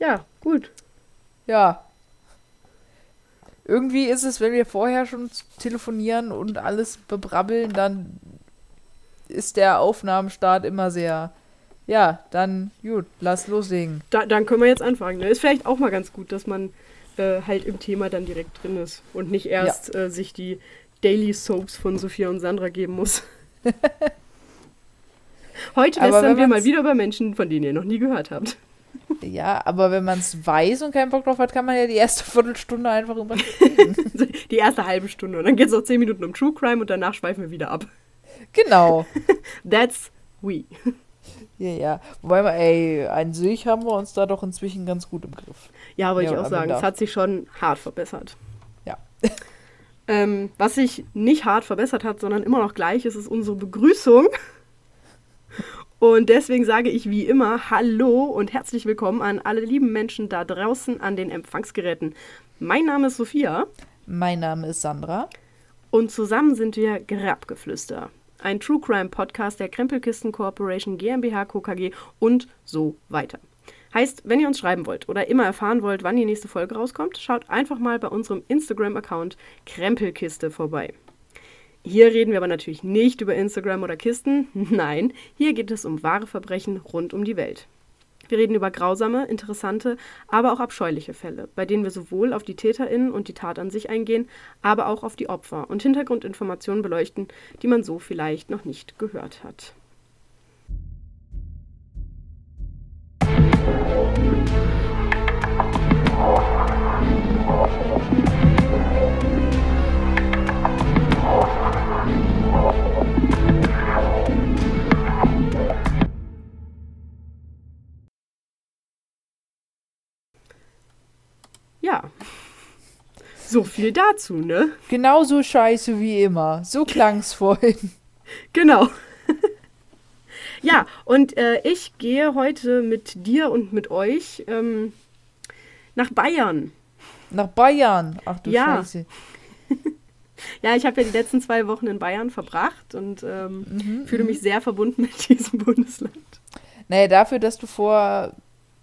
Ja, gut. Ja. Irgendwie ist es, wenn wir vorher schon telefonieren und alles bebrabbeln, dann ist der Aufnahmenstart immer sehr. Ja, dann gut, lass loslegen. Da, dann können wir jetzt anfangen. Ne? Ist vielleicht auch mal ganz gut, dass man äh, halt im Thema dann direkt drin ist und nicht erst ja. äh, sich die Daily Soaps von Sophia und Sandra geben muss. Heute lästern wir mal wieder über Menschen, von denen ihr noch nie gehört habt. Ja, aber wenn man es weiß und keinen Bock drauf hat, kann man ja die erste Viertelstunde einfach immer Die erste halbe Stunde. Und dann geht es noch zehn Minuten um True Crime und danach schweifen wir wieder ab. Genau. That's we. Ja, ja. Wobei, wir, ey, an sich haben wir uns da doch inzwischen ganz gut im Griff. Ja, wollte ja, ich auch sagen. Es hat sich schon hart verbessert. Ja. Ähm, was sich nicht hart verbessert hat, sondern immer noch gleich ist, ist unsere Begrüßung. Und deswegen sage ich wie immer Hallo und herzlich willkommen an alle lieben Menschen da draußen an den Empfangsgeräten. Mein Name ist Sophia. Mein Name ist Sandra. Und zusammen sind wir Grabgeflüster. Ein True Crime Podcast der Krempelkisten Corporation GmbH Co. KG und so weiter. Heißt, wenn ihr uns schreiben wollt oder immer erfahren wollt, wann die nächste Folge rauskommt, schaut einfach mal bei unserem Instagram-Account Krempelkiste vorbei. Hier reden wir aber natürlich nicht über Instagram oder Kisten. Nein, hier geht es um wahre Verbrechen rund um die Welt. Wir reden über grausame, interessante, aber auch abscheuliche Fälle, bei denen wir sowohl auf die TäterInnen und die Tat an sich eingehen, aber auch auf die Opfer und Hintergrundinformationen beleuchten, die man so vielleicht noch nicht gehört hat. Ja. So viel dazu, ne? Genauso scheiße wie immer. So klang's vorhin. Genau. ja, und äh, ich gehe heute mit dir und mit euch ähm, nach Bayern. Nach Bayern? Ach du ja. Scheiße. ja, ich habe ja die letzten zwei Wochen in Bayern verbracht und ähm, mhm, fühle mich mhm. sehr verbunden mit diesem Bundesland. Naja, dafür, dass du vor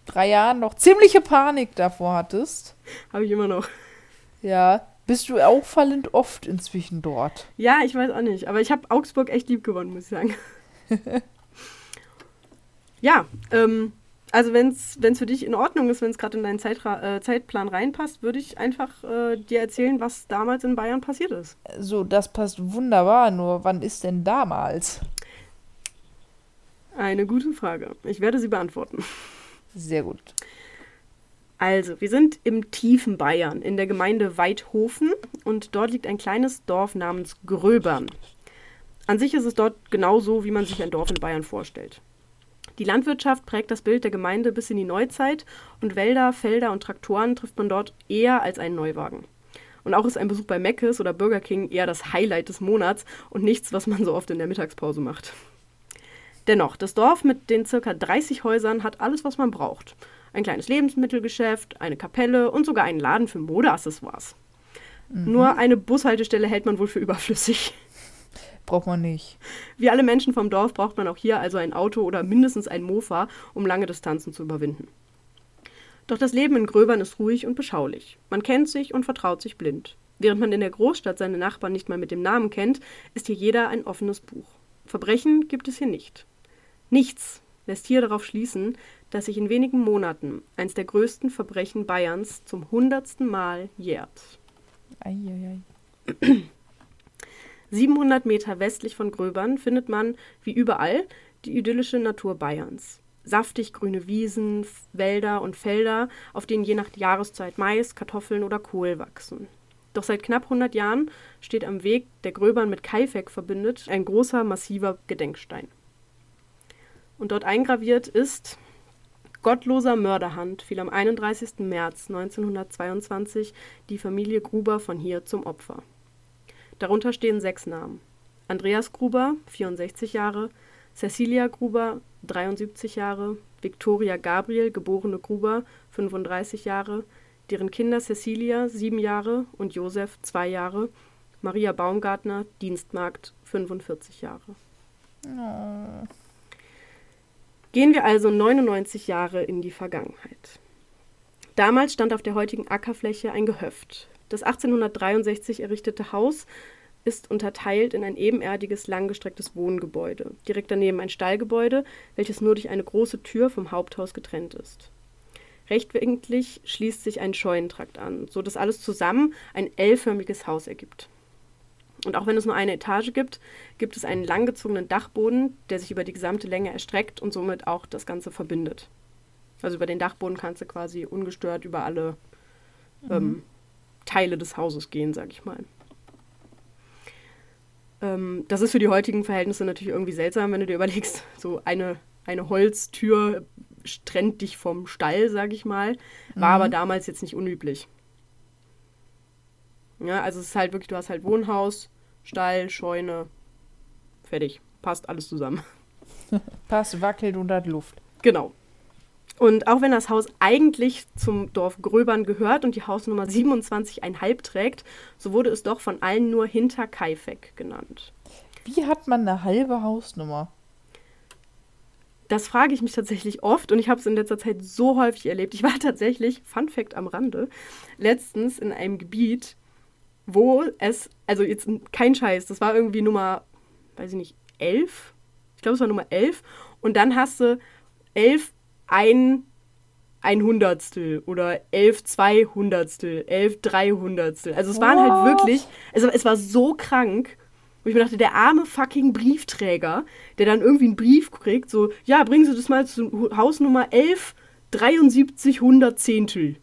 drei Jahren noch ziemliche Panik davor hattest. Habe ich immer noch. Ja. Bist du auffallend oft inzwischen dort? Ja, ich weiß auch nicht. Aber ich habe Augsburg echt lieb gewonnen, muss ich sagen. ja, ähm, also wenn es für dich in Ordnung ist, wenn es gerade in deinen Zeitra äh, Zeitplan reinpasst, würde ich einfach äh, dir erzählen, was damals in Bayern passiert ist. So, das passt wunderbar. Nur wann ist denn damals? Eine gute Frage. Ich werde sie beantworten. Sehr gut. Also, wir sind im tiefen Bayern, in der Gemeinde Weidhofen und dort liegt ein kleines Dorf namens Gröbern. An sich ist es dort genauso, wie man sich ein Dorf in Bayern vorstellt. Die Landwirtschaft prägt das Bild der Gemeinde bis in die Neuzeit und Wälder, Felder und Traktoren trifft man dort eher als einen Neuwagen. Und auch ist ein Besuch bei Meckes oder Burger King eher das Highlight des Monats und nichts, was man so oft in der Mittagspause macht. Dennoch, das Dorf mit den circa 30 Häusern hat alles, was man braucht. Ein kleines Lebensmittelgeschäft, eine Kapelle und sogar einen Laden für Modeaccessoires. Mhm. Nur eine Bushaltestelle hält man wohl für überflüssig. Braucht man nicht. Wie alle Menschen vom Dorf braucht man auch hier also ein Auto oder mindestens ein Mofa, um lange Distanzen zu überwinden. Doch das Leben in Gröbern ist ruhig und beschaulich. Man kennt sich und vertraut sich blind. Während man in der Großstadt seine Nachbarn nicht mal mit dem Namen kennt, ist hier jeder ein offenes Buch. Verbrechen gibt es hier nicht. Nichts lässt hier darauf schließen, dass sich in wenigen Monaten eins der größten Verbrechen Bayerns zum hundertsten Mal jährt. Eieiei. 700 Meter westlich von Gröbern findet man, wie überall, die idyllische Natur Bayerns. Saftig grüne Wiesen, Wälder und Felder, auf denen je nach Jahreszeit Mais, Kartoffeln oder Kohl wachsen. Doch seit knapp 100 Jahren steht am Weg, der Gröbern mit Kaifeck verbindet, ein großer, massiver Gedenkstein. Und dort eingraviert ist Gottloser Mörderhand fiel am 31. März 1922 die Familie Gruber von hier zum Opfer. Darunter stehen sechs Namen. Andreas Gruber, 64 Jahre, Cecilia Gruber, 73 Jahre, Victoria Gabriel, geborene Gruber, 35 Jahre, deren Kinder Cecilia, 7 Jahre und Josef, 2 Jahre, Maria Baumgartner, Dienstmagd, 45 Jahre. Oh. Gehen wir also 99 Jahre in die Vergangenheit. Damals stand auf der heutigen Ackerfläche ein Gehöft. Das 1863 errichtete Haus ist unterteilt in ein ebenerdiges, langgestrecktes Wohngebäude. Direkt daneben ein Stallgebäude, welches nur durch eine große Tür vom Haupthaus getrennt ist. Rechtwinklig schließt sich ein Scheunentrakt an, so dass alles zusammen ein L-förmiges Haus ergibt. Und auch wenn es nur eine Etage gibt, gibt es einen langgezogenen Dachboden, der sich über die gesamte Länge erstreckt und somit auch das Ganze verbindet. Also über den Dachboden kannst du quasi ungestört über alle mhm. ähm, Teile des Hauses gehen, sag ich mal. Ähm, das ist für die heutigen Verhältnisse natürlich irgendwie seltsam, wenn du dir überlegst, so eine, eine Holztür trennt dich vom Stall, sag ich mal. War mhm. aber damals jetzt nicht unüblich. Ja, also es ist halt wirklich, du hast halt Wohnhaus, Stall, Scheune, fertig. Passt alles zusammen. Passt, wackelt und hat Luft. Genau. Und auch wenn das Haus eigentlich zum Dorf Gröbern gehört und die Hausnummer 27,5 trägt, so wurde es doch von allen nur hinter Kaifek genannt. Wie hat man eine halbe Hausnummer? Das frage ich mich tatsächlich oft und ich habe es in letzter Zeit so häufig erlebt. Ich war tatsächlich, Fun Fact am Rande, letztens in einem Gebiet, wo es, also jetzt kein Scheiß, das war irgendwie Nummer, weiß ich nicht, 11? Ich glaube, es war Nummer 11. Und dann hast du 11 ein ein Hundertstel oder elf Zweihundertstel, elf Dreihundertstel. Also es waren halt wirklich, also es war so krank, wo ich mir dachte, der arme fucking Briefträger, der dann irgendwie einen Brief kriegt, so, ja, bringen Sie das mal zu Hausnummer 11 73 Hundertzehntel.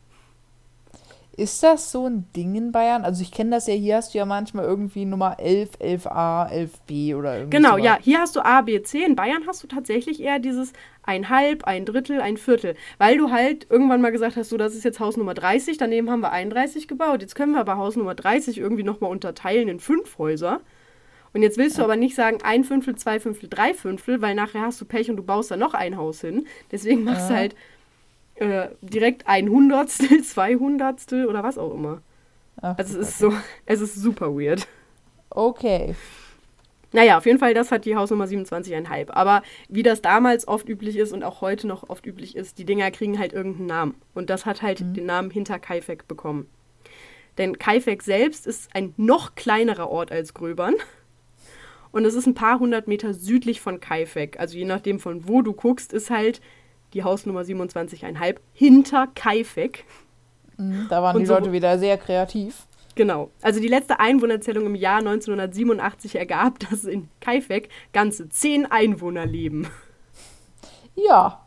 Ist das so ein Ding in Bayern? Also ich kenne das ja, hier hast du ja manchmal irgendwie Nummer 11, 11a, 11b oder irgendwie Genau, sowas. ja, hier hast du A, B, C. In Bayern hast du tatsächlich eher dieses ein Halb, ein Drittel, ein Viertel. Weil du halt irgendwann mal gesagt hast, so, das ist jetzt Haus Nummer 30, daneben haben wir 31 gebaut. Jetzt können wir aber Haus Nummer 30 irgendwie nochmal unterteilen in fünf Häuser. Und jetzt willst du aber nicht sagen ein Fünftel, zwei Fünftel, drei Fünftel, weil nachher hast du Pech und du baust da noch ein Haus hin. Deswegen machst ja. du halt äh, direkt ein Hundertstel, zwei Hundertstel oder was auch immer. Ach, also es ist so, es ist super weird. Okay. Naja, auf jeden Fall, das hat die Hausnummer 27,5. Aber wie das damals oft üblich ist und auch heute noch oft üblich ist, die Dinger kriegen halt irgendeinen Namen. Und das hat halt mhm. den Namen hinter Kaifek bekommen. Denn Kaifek selbst ist ein noch kleinerer Ort als Gröbern. Und es ist ein paar hundert Meter südlich von Kaifek. Also je nachdem, von wo du guckst, ist halt die Hausnummer 27,5 hinter Kaifek. Mhm, da waren und die so, Leute wieder sehr kreativ. Genau. Also die letzte Einwohnerzählung im Jahr 1987 ergab, dass in Kaifek ganze zehn Einwohner leben. Ja.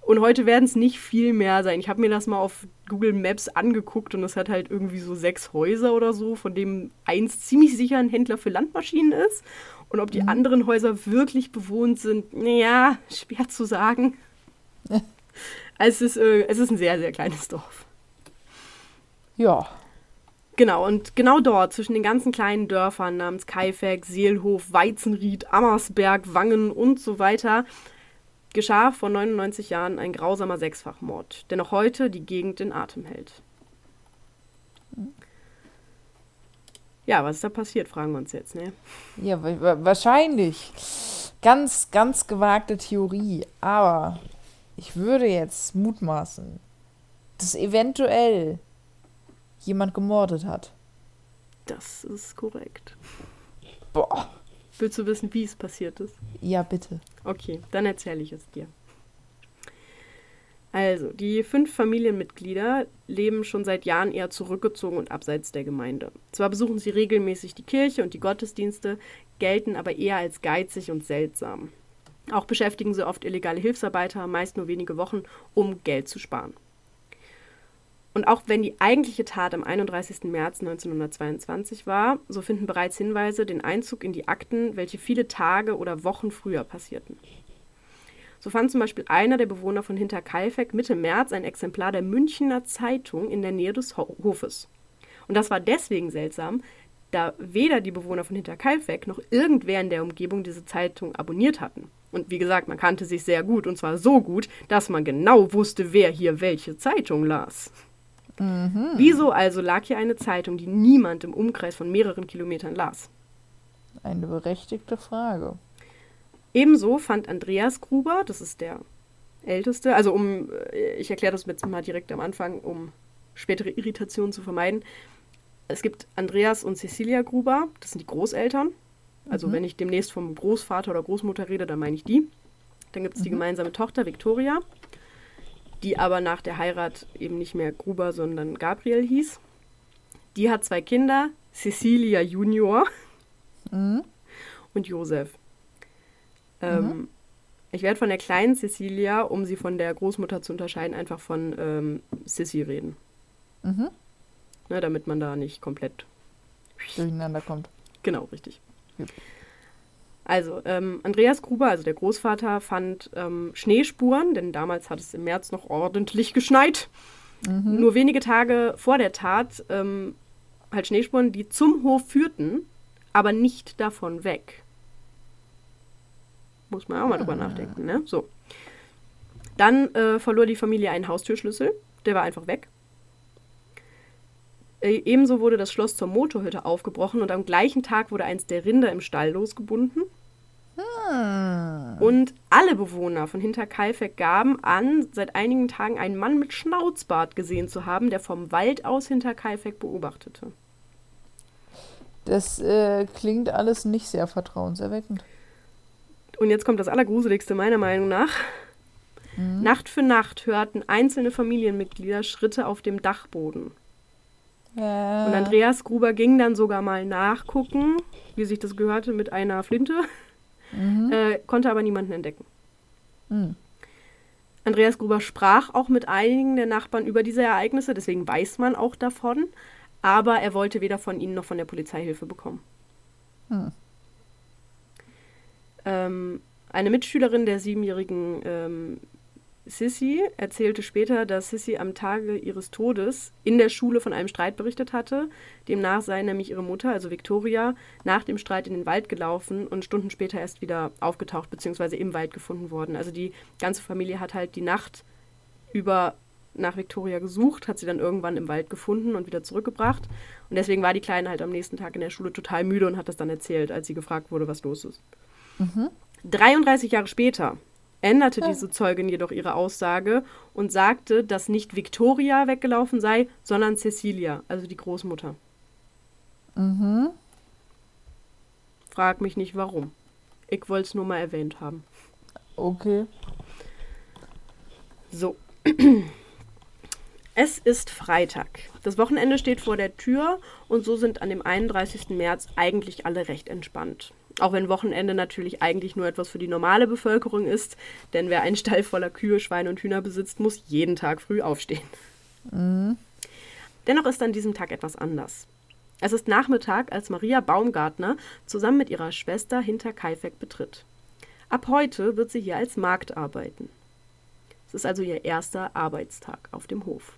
Und heute werden es nicht viel mehr sein. Ich habe mir das mal auf Google Maps angeguckt und es hat halt irgendwie so sechs Häuser oder so, von dem eins ziemlich sicher ein Händler für Landmaschinen ist. Und ob die mhm. anderen Häuser wirklich bewohnt sind, naja, schwer zu sagen. Es, ist, äh, es ist ein sehr, sehr kleines Dorf. Ja. Genau, und genau dort, zwischen den ganzen kleinen Dörfern namens Kaifek, Seelhof, Weizenried, Ammersberg, Wangen und so weiter, geschah vor 99 Jahren ein grausamer Sechsfachmord, der noch heute die Gegend in Atem hält. Ja, was ist da passiert, fragen wir uns jetzt, ne? Ja, wahrscheinlich. Ganz, ganz gewagte Theorie, aber ich würde jetzt mutmaßen, dass eventuell jemand gemordet hat. Das ist korrekt. Boah. Willst du wissen, wie es passiert ist? Ja, bitte. Okay, dann erzähle ich es dir. Also, die fünf Familienmitglieder leben schon seit Jahren eher zurückgezogen und abseits der Gemeinde. Zwar besuchen sie regelmäßig die Kirche und die Gottesdienste, gelten aber eher als geizig und seltsam. Auch beschäftigen sie oft illegale Hilfsarbeiter, meist nur wenige Wochen, um Geld zu sparen. Und auch wenn die eigentliche Tat am 31. März 1922 war, so finden bereits Hinweise den Einzug in die Akten, welche viele Tage oder Wochen früher passierten. So fand zum Beispiel einer der Bewohner von Hinterkaifeck Mitte März ein Exemplar der Münchner Zeitung in der Nähe des Hofes. Und das war deswegen seltsam, da weder die Bewohner von Hinterkaifeck noch irgendwer in der Umgebung diese Zeitung abonniert hatten. Und wie gesagt, man kannte sich sehr gut, und zwar so gut, dass man genau wusste, wer hier welche Zeitung las. Mhm. Wieso also lag hier eine Zeitung, die niemand im Umkreis von mehreren Kilometern las? Eine berechtigte Frage. Ebenso fand Andreas Gruber, das ist der älteste. Also um, äh, ich erkläre das jetzt mal direkt am Anfang, um spätere Irritationen zu vermeiden. Es gibt Andreas und Cecilia Gruber, das sind die Großeltern. Also mhm. wenn ich demnächst vom Großvater oder Großmutter rede, dann meine ich die. Dann gibt es mhm. die gemeinsame Tochter Victoria, die aber nach der Heirat eben nicht mehr Gruber, sondern Gabriel hieß. Die hat zwei Kinder, Cecilia Junior mhm. und Josef. Ähm, mhm. Ich werde von der kleinen Cecilia, um sie von der Großmutter zu unterscheiden, einfach von ähm, Sissy reden. Mhm. Ne, damit man da nicht komplett durcheinander kommt. Genau, richtig. Ja. Also, ähm, Andreas Gruber, also der Großvater, fand ähm, Schneespuren, denn damals hat es im März noch ordentlich geschneit. Mhm. Nur wenige Tage vor der Tat ähm, halt Schneespuren, die zum Hof führten, aber nicht davon weg. Muss man auch mal ah. drüber nachdenken, ne? So. Dann äh, verlor die Familie einen Haustürschlüssel. Der war einfach weg. Äh, ebenso wurde das Schloss zur Motorhütte aufgebrochen und am gleichen Tag wurde eins der Rinder im Stall losgebunden. Ah. Und alle Bewohner von Hinterkaifeck gaben an, seit einigen Tagen einen Mann mit Schnauzbart gesehen zu haben, der vom Wald aus Hinterkaifeck beobachtete. Das äh, klingt alles nicht sehr vertrauenserweckend. Und jetzt kommt das Allergruseligste meiner Meinung nach. Mhm. Nacht für Nacht hörten einzelne Familienmitglieder Schritte auf dem Dachboden. Ja. Und Andreas Gruber ging dann sogar mal nachgucken, wie sich das gehörte, mit einer Flinte, mhm. äh, konnte aber niemanden entdecken. Mhm. Andreas Gruber sprach auch mit einigen der Nachbarn über diese Ereignisse, deswegen weiß man auch davon, aber er wollte weder von ihnen noch von der Polizei Hilfe bekommen. Mhm. Ähm, eine Mitschülerin der siebenjährigen ähm, Sissy erzählte später, dass Sissy am Tage ihres Todes in der Schule von einem Streit berichtet hatte. Demnach sei nämlich ihre Mutter, also Victoria, nach dem Streit in den Wald gelaufen und Stunden später erst wieder aufgetaucht bzw. im Wald gefunden worden. Also die ganze Familie hat halt die Nacht über nach Victoria gesucht, hat sie dann irgendwann im Wald gefunden und wieder zurückgebracht. Und deswegen war die Kleine halt am nächsten Tag in der Schule total müde und hat das dann erzählt, als sie gefragt wurde, was los ist. Mhm. 33 Jahre später änderte diese Zeugin jedoch ihre Aussage und sagte, dass nicht Victoria weggelaufen sei, sondern Cecilia, also die Großmutter. Mhm. Frag mich nicht warum. Ich wollte es nur mal erwähnt haben. Okay. So. Es ist Freitag. Das Wochenende steht vor der Tür und so sind an dem 31. März eigentlich alle recht entspannt. Auch wenn Wochenende natürlich eigentlich nur etwas für die normale Bevölkerung ist, denn wer einen Stall voller Kühe, Schweine und Hühner besitzt, muss jeden Tag früh aufstehen. Mhm. Dennoch ist an diesem Tag etwas anders. Es ist Nachmittag, als Maria Baumgartner zusammen mit ihrer Schwester hinter Kaifek betritt. Ab heute wird sie hier als Magd arbeiten. Es ist also ihr erster Arbeitstag auf dem Hof.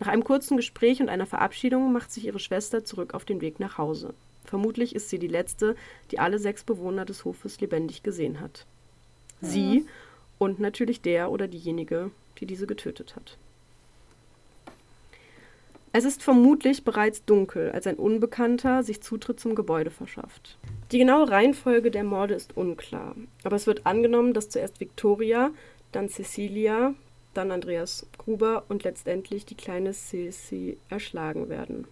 Nach einem kurzen Gespräch und einer Verabschiedung macht sich ihre Schwester zurück auf den Weg nach Hause. Vermutlich ist sie die letzte, die alle sechs Bewohner des Hofes lebendig gesehen hat. Sie und natürlich der oder diejenige, die diese getötet hat. Es ist vermutlich bereits dunkel, als ein Unbekannter sich Zutritt zum Gebäude verschafft. Die genaue Reihenfolge der Morde ist unklar, aber es wird angenommen, dass zuerst Victoria, dann Cecilia, dann Andreas Gruber und letztendlich die kleine Sissy erschlagen werden.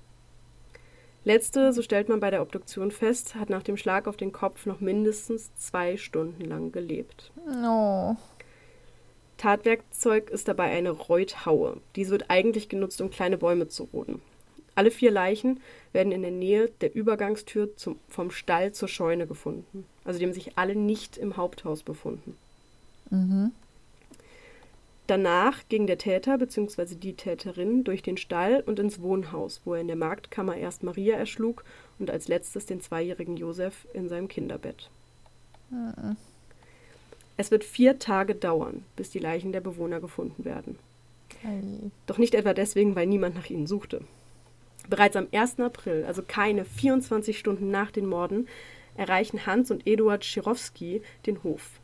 Letzte, so stellt man bei der Obduktion fest, hat nach dem Schlag auf den Kopf noch mindestens zwei Stunden lang gelebt. Oh. Tatwerkzeug ist dabei eine Reuthaue. Diese wird eigentlich genutzt, um kleine Bäume zu roden. Alle vier Leichen werden in der Nähe der Übergangstür zum, vom Stall zur Scheune gefunden. Also die haben sich alle nicht im Haupthaus befunden. Mhm. Danach ging der Täter bzw. die Täterin durch den Stall und ins Wohnhaus, wo er in der Marktkammer erst Maria erschlug und als letztes den zweijährigen Josef in seinem Kinderbett. Mhm. Es wird vier Tage dauern, bis die Leichen der Bewohner gefunden werden. Doch nicht etwa deswegen, weil niemand nach ihnen suchte. Bereits am 1. April, also keine 24 Stunden nach den Morden, erreichen Hans und Eduard Schirowski den Hof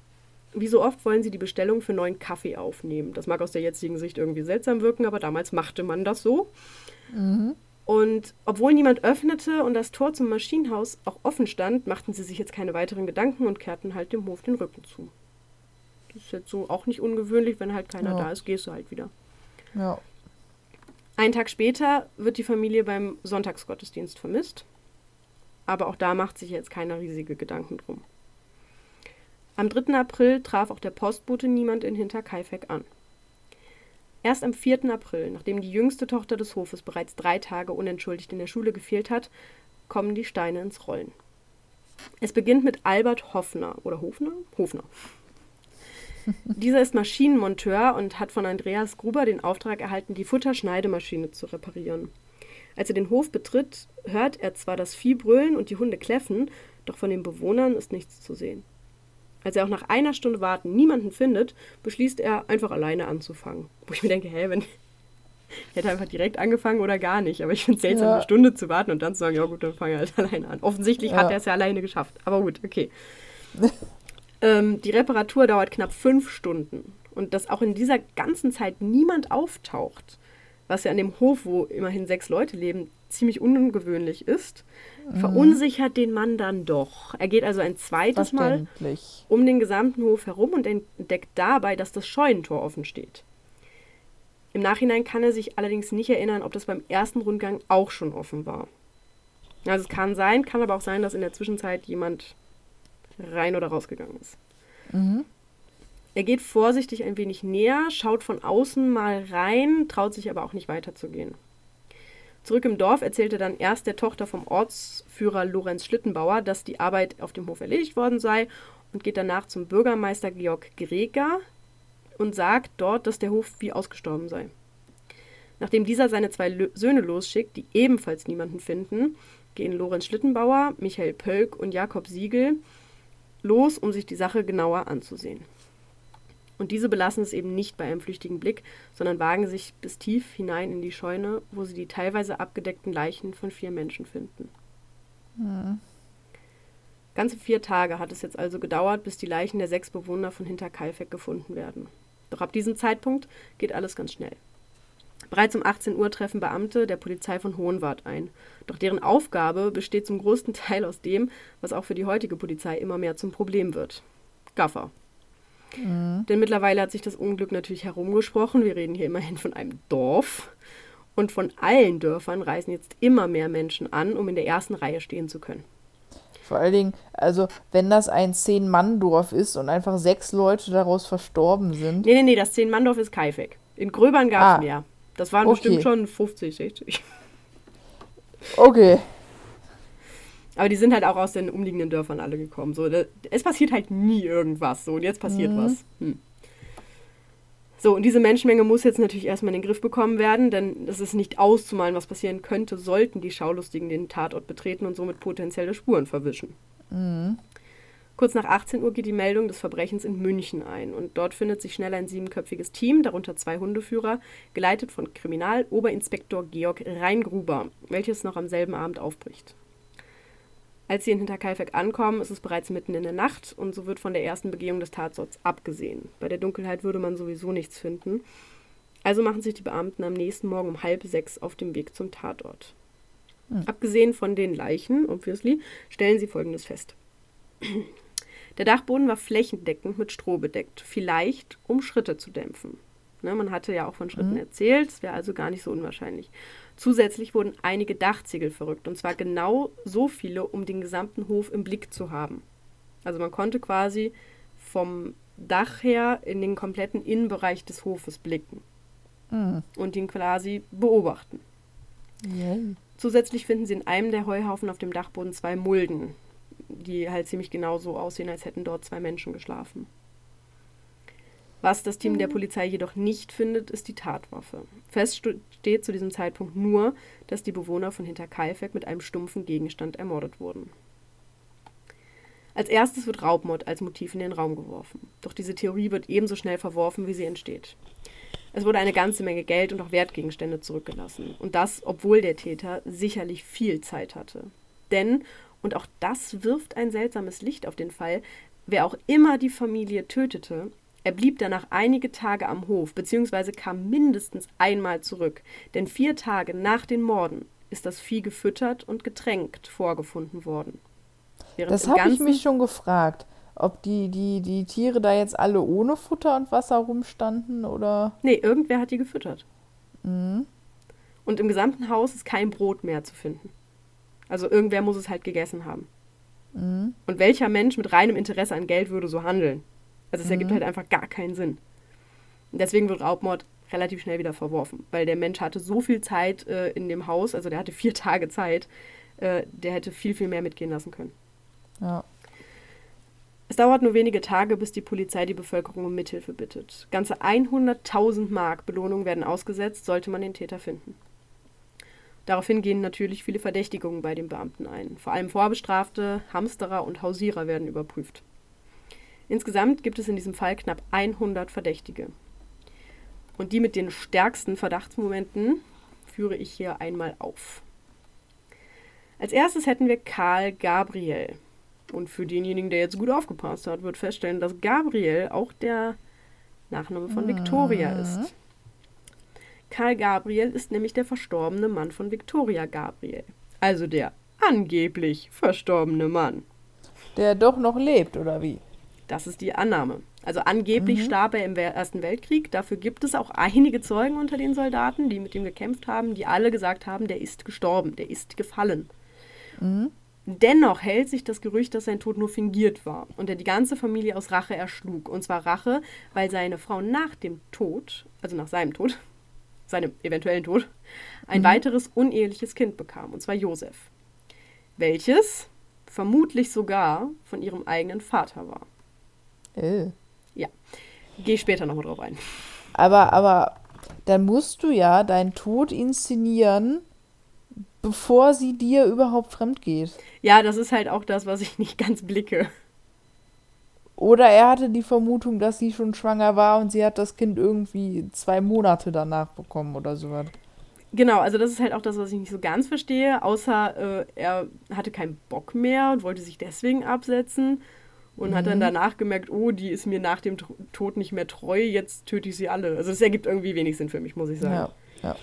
wie so oft wollen sie die Bestellung für neuen Kaffee aufnehmen. Das mag aus der jetzigen Sicht irgendwie seltsam wirken, aber damals machte man das so. Mhm. Und obwohl niemand öffnete und das Tor zum Maschinenhaus auch offen stand, machten sie sich jetzt keine weiteren Gedanken und kehrten halt dem Hof den Rücken zu. Das ist jetzt so auch nicht ungewöhnlich, wenn halt keiner Ja. da ist, gehst du halt wieder. Ja. Einen Tag später wird die Familie beim Sonntagsgottesdienst vermisst. Aber auch da macht sich jetzt keiner riesige Gedanken drum. Am 3. April traf auch der Postbote niemand in Hinterkaifeck an. Erst am 4. April, nachdem die jüngste Tochter des Hofes bereits drei Tage unentschuldigt in der Schule gefehlt hat, kommen die Steine ins Rollen. Es beginnt mit Albert Hoffner oder Hofner? Hofner. Dieser ist Maschinenmonteur und hat von Andreas Gruber den Auftrag erhalten, die Futterschneidemaschine zu reparieren. Als er den Hof betritt, hört er zwar das Vieh brüllen und die Hunde kläffen, doch von den Bewohnern ist nichts zu sehen. Als er auch nach einer Stunde Warten niemanden findet, beschließt er, einfach alleine anzufangen. Wo ich mir denke, hä, wenn. Hätte einfach direkt angefangen oder gar nicht. Aber ich finde es seltsam, Ja. eine Stunde zu warten und dann zu sagen, ja gut, dann fange ich halt alleine an. Offensichtlich hat Ja. er es ja alleine geschafft. Aber gut, okay. ähm, die Reparatur dauert knapp fünf Stunden. Und dass auch in dieser ganzen Zeit niemand auftaucht, was ja an dem Hof, wo immerhin sechs Leute leben, ziemlich ungewöhnlich ist, verunsichert den Mann dann doch. Er geht also ein zweites Mal um den gesamten Hof herum und entdeckt dabei, dass das Scheunentor offen steht. Im Nachhinein kann er sich allerdings nicht erinnern, ob das beim ersten Rundgang auch schon offen war. Also es kann sein, kann aber auch sein, dass in der Zwischenzeit jemand rein oder rausgegangen ist. Mhm. Er geht vorsichtig ein wenig näher, schaut von außen mal rein, traut sich aber auch nicht weiterzugehen. Zurück im Dorf erzählt er dann erst der Tochter vom Ortsführer Lorenz Schlittenbauer, dass die Arbeit auf dem Hof erledigt worden sei und geht danach zum Bürgermeister Georg Greger und sagt dort, dass der Hof wie ausgestorben sei. Nachdem dieser seine zwei Söhne losschickt, die ebenfalls niemanden finden, gehen Lorenz Schlittenbauer, Michael Pölk und Jakob Siegel los, um sich die Sache genauer anzusehen. Und diese belassen es eben nicht bei einem flüchtigen Blick, sondern wagen sich bis tief hinein in die Scheune, wo sie die teilweise abgedeckten Leichen von vier Menschen finden. Ganze vier Tage hat es jetzt also gedauert, bis die Leichen der sechs Bewohner von Hinterkaifeck gefunden werden. Doch ab diesem Zeitpunkt geht alles ganz schnell. Bereits um 18 Uhr treffen Beamte der Polizei von Hohenwart ein. Doch deren Aufgabe besteht zum größten Teil aus dem, was auch für die heutige Polizei immer mehr zum Problem wird. Gaffer. Denn mittlerweile hat sich das Unglück natürlich herumgesprochen. Wir reden hier immerhin von einem Dorf. Und von allen Dörfern reisen jetzt immer mehr Menschen an, um in der ersten Reihe stehen zu können. Vor allen Dingen, also wenn das ein Zehn-Mann-Dorf ist und einfach sechs Leute daraus verstorben sind. Nee, nee, nee, das Zehn-Mann-Dorf ist Kaifeck. In Gröbern gab es Ah. mehr. Das waren Okay. bestimmt schon 50, 60. Okay. Aber die sind halt auch aus den umliegenden Dörfern alle gekommen. So, da, es passiert halt nie irgendwas. So, und jetzt passiert Mhm. was. Hm. So, und diese Menschenmenge muss jetzt natürlich erstmal in den Griff bekommen werden, denn es ist nicht auszumalen, was passieren könnte, sollten die Schaulustigen den Tatort betreten und somit potenzielle Spuren verwischen. Mhm. Kurz nach 18 Uhr geht die Meldung des Verbrechens in München ein und dort findet sich schnell ein siebenköpfiges Team, darunter zwei Hundeführer, geleitet von Kriminaloberinspektor Georg Reingruber, welches noch am selben Abend aufbricht. Als sie in Hinterkaifeck ankommen, ist es bereits mitten in der Nacht und so wird von der ersten Begehung des Tatorts abgesehen. Bei der Dunkelheit würde man sowieso nichts finden. Also machen sich die Beamten am nächsten Morgen um halb sechs auf dem Weg zum Tatort. Abgesehen von den Leichen, obviously, stellen sie folgendes fest. Der Dachboden war flächendeckend mit Stroh bedeckt, vielleicht um Schritte zu dämpfen. Ne, man hatte ja auch von Schritten erzählt, es wäre also gar nicht so unwahrscheinlich. Zusätzlich wurden einige Dachziegel verrückt, und zwar genau so viele, um den gesamten Hof im Blick zu haben. Also man konnte quasi vom Dach her in den kompletten Innenbereich des Hofes blicken Mhm. und ihn quasi beobachten. Yay. Zusätzlich finden sie in einem der Heuhaufen auf dem Dachboden zwei Mulden, die halt ziemlich genau so aussehen, als hätten dort zwei Menschen geschlafen. Was das Team der Polizei jedoch nicht findet, ist die Tatwaffe. Fest steht zu diesem Zeitpunkt nur, dass die Bewohner von Hinterkaifeck mit einem stumpfen Gegenstand ermordet wurden. Als erstes wird Raubmord als Motiv in den Raum geworfen. Doch diese Theorie wird ebenso schnell verworfen, wie sie entsteht. Es wurde eine ganze Menge Geld und auch Wertgegenstände zurückgelassen. Und das, obwohl der Täter sicherlich viel Zeit hatte. Denn, und auch das wirft ein seltsames Licht auf den Fall, wer auch immer die Familie tötete, er blieb danach einige Tage am Hof, beziehungsweise kam mindestens einmal zurück. Denn vier Tage nach den Morden ist das Vieh gefüttert und getränkt vorgefunden worden. Während Das habe ich mich schon gefragt. ob die, die, die Tiere da jetzt alle ohne Futter und Wasser rumstanden oder. Nee, irgendwer hat die gefüttert. Mhm. Und im gesamten Haus ist kein Brot mehr zu finden. Also irgendwer muss es halt gegessen haben. Mhm. Und welcher Mensch mit reinem Interesse an Geld würde so handeln? Also es ergibt Mhm. halt einfach gar keinen Sinn. Und deswegen wird Raubmord relativ schnell wieder verworfen, weil der Mensch hatte so viel Zeit äh, in dem Haus, also der hatte vier Tage Zeit, äh, der hätte viel, viel mehr mitgehen lassen können. Ja. Es dauert nur wenige Tage, bis die Polizei die Bevölkerung um Mithilfe bittet. Ganze 100.000 Mark Belohnung werden ausgesetzt, sollte man den Täter finden. Daraufhin gehen natürlich viele Verdächtigungen bei den Beamten ein. Vor allem Vorbestrafte, Hamsterer und Hausierer werden überprüft. Insgesamt gibt es in diesem Fall knapp 100 Verdächtige. Und die mit den stärksten Verdachtsmomenten führe ich hier einmal auf. Als erstes hätten wir Karl Gabriel. Und für denjenigen, der jetzt gut aufgepasst hat, wird feststellen, dass Gabriel auch der Nachname von Victoria ist. Karl Gabriel ist nämlich der verstorbene Mann von Victoria Gabriel. Also der angeblich verstorbene Mann. Der doch noch lebt, oder wie? Das ist die Annahme. Also angeblich starb er im Ersten Weltkrieg. Dafür gibt es auch einige Zeugen unter den Soldaten, die mit ihm gekämpft haben, die alle gesagt haben, der ist gestorben, der ist gefallen. Dennoch hält sich das Gerücht, dass sein Tod nur fingiert war und er die ganze Familie aus Rache erschlug. Und zwar Rache, weil seine Frau nach dem Tod, also nach seinem Tod, seinem eventuellen Tod, ein weiteres uneheliches Kind bekam, und zwar Josef. Welches vermutlich sogar von ihrem eigenen Vater war. Äh. Gehe ich später nochmal drauf ein. Aber, aber dann musst du ja deinen Tod inszenieren, bevor sie dir überhaupt fremd geht. Ja, das ist halt auch das, was ich nicht ganz blicke. Oder er hatte die Vermutung, dass sie schon schwanger war und sie hat das Kind irgendwie zwei Monate danach bekommen oder sowas. Genau, also das ist halt auch das, was ich nicht so ganz verstehe, außer äh, er hatte keinen Bock mehr und wollte sich deswegen absetzen und hat dann danach gemerkt, oh, die ist mir nach dem Tod nicht mehr treu, jetzt töte ich sie alle. Also das ergibt irgendwie wenig Sinn für mich, muss ich sagen. Ja, ja.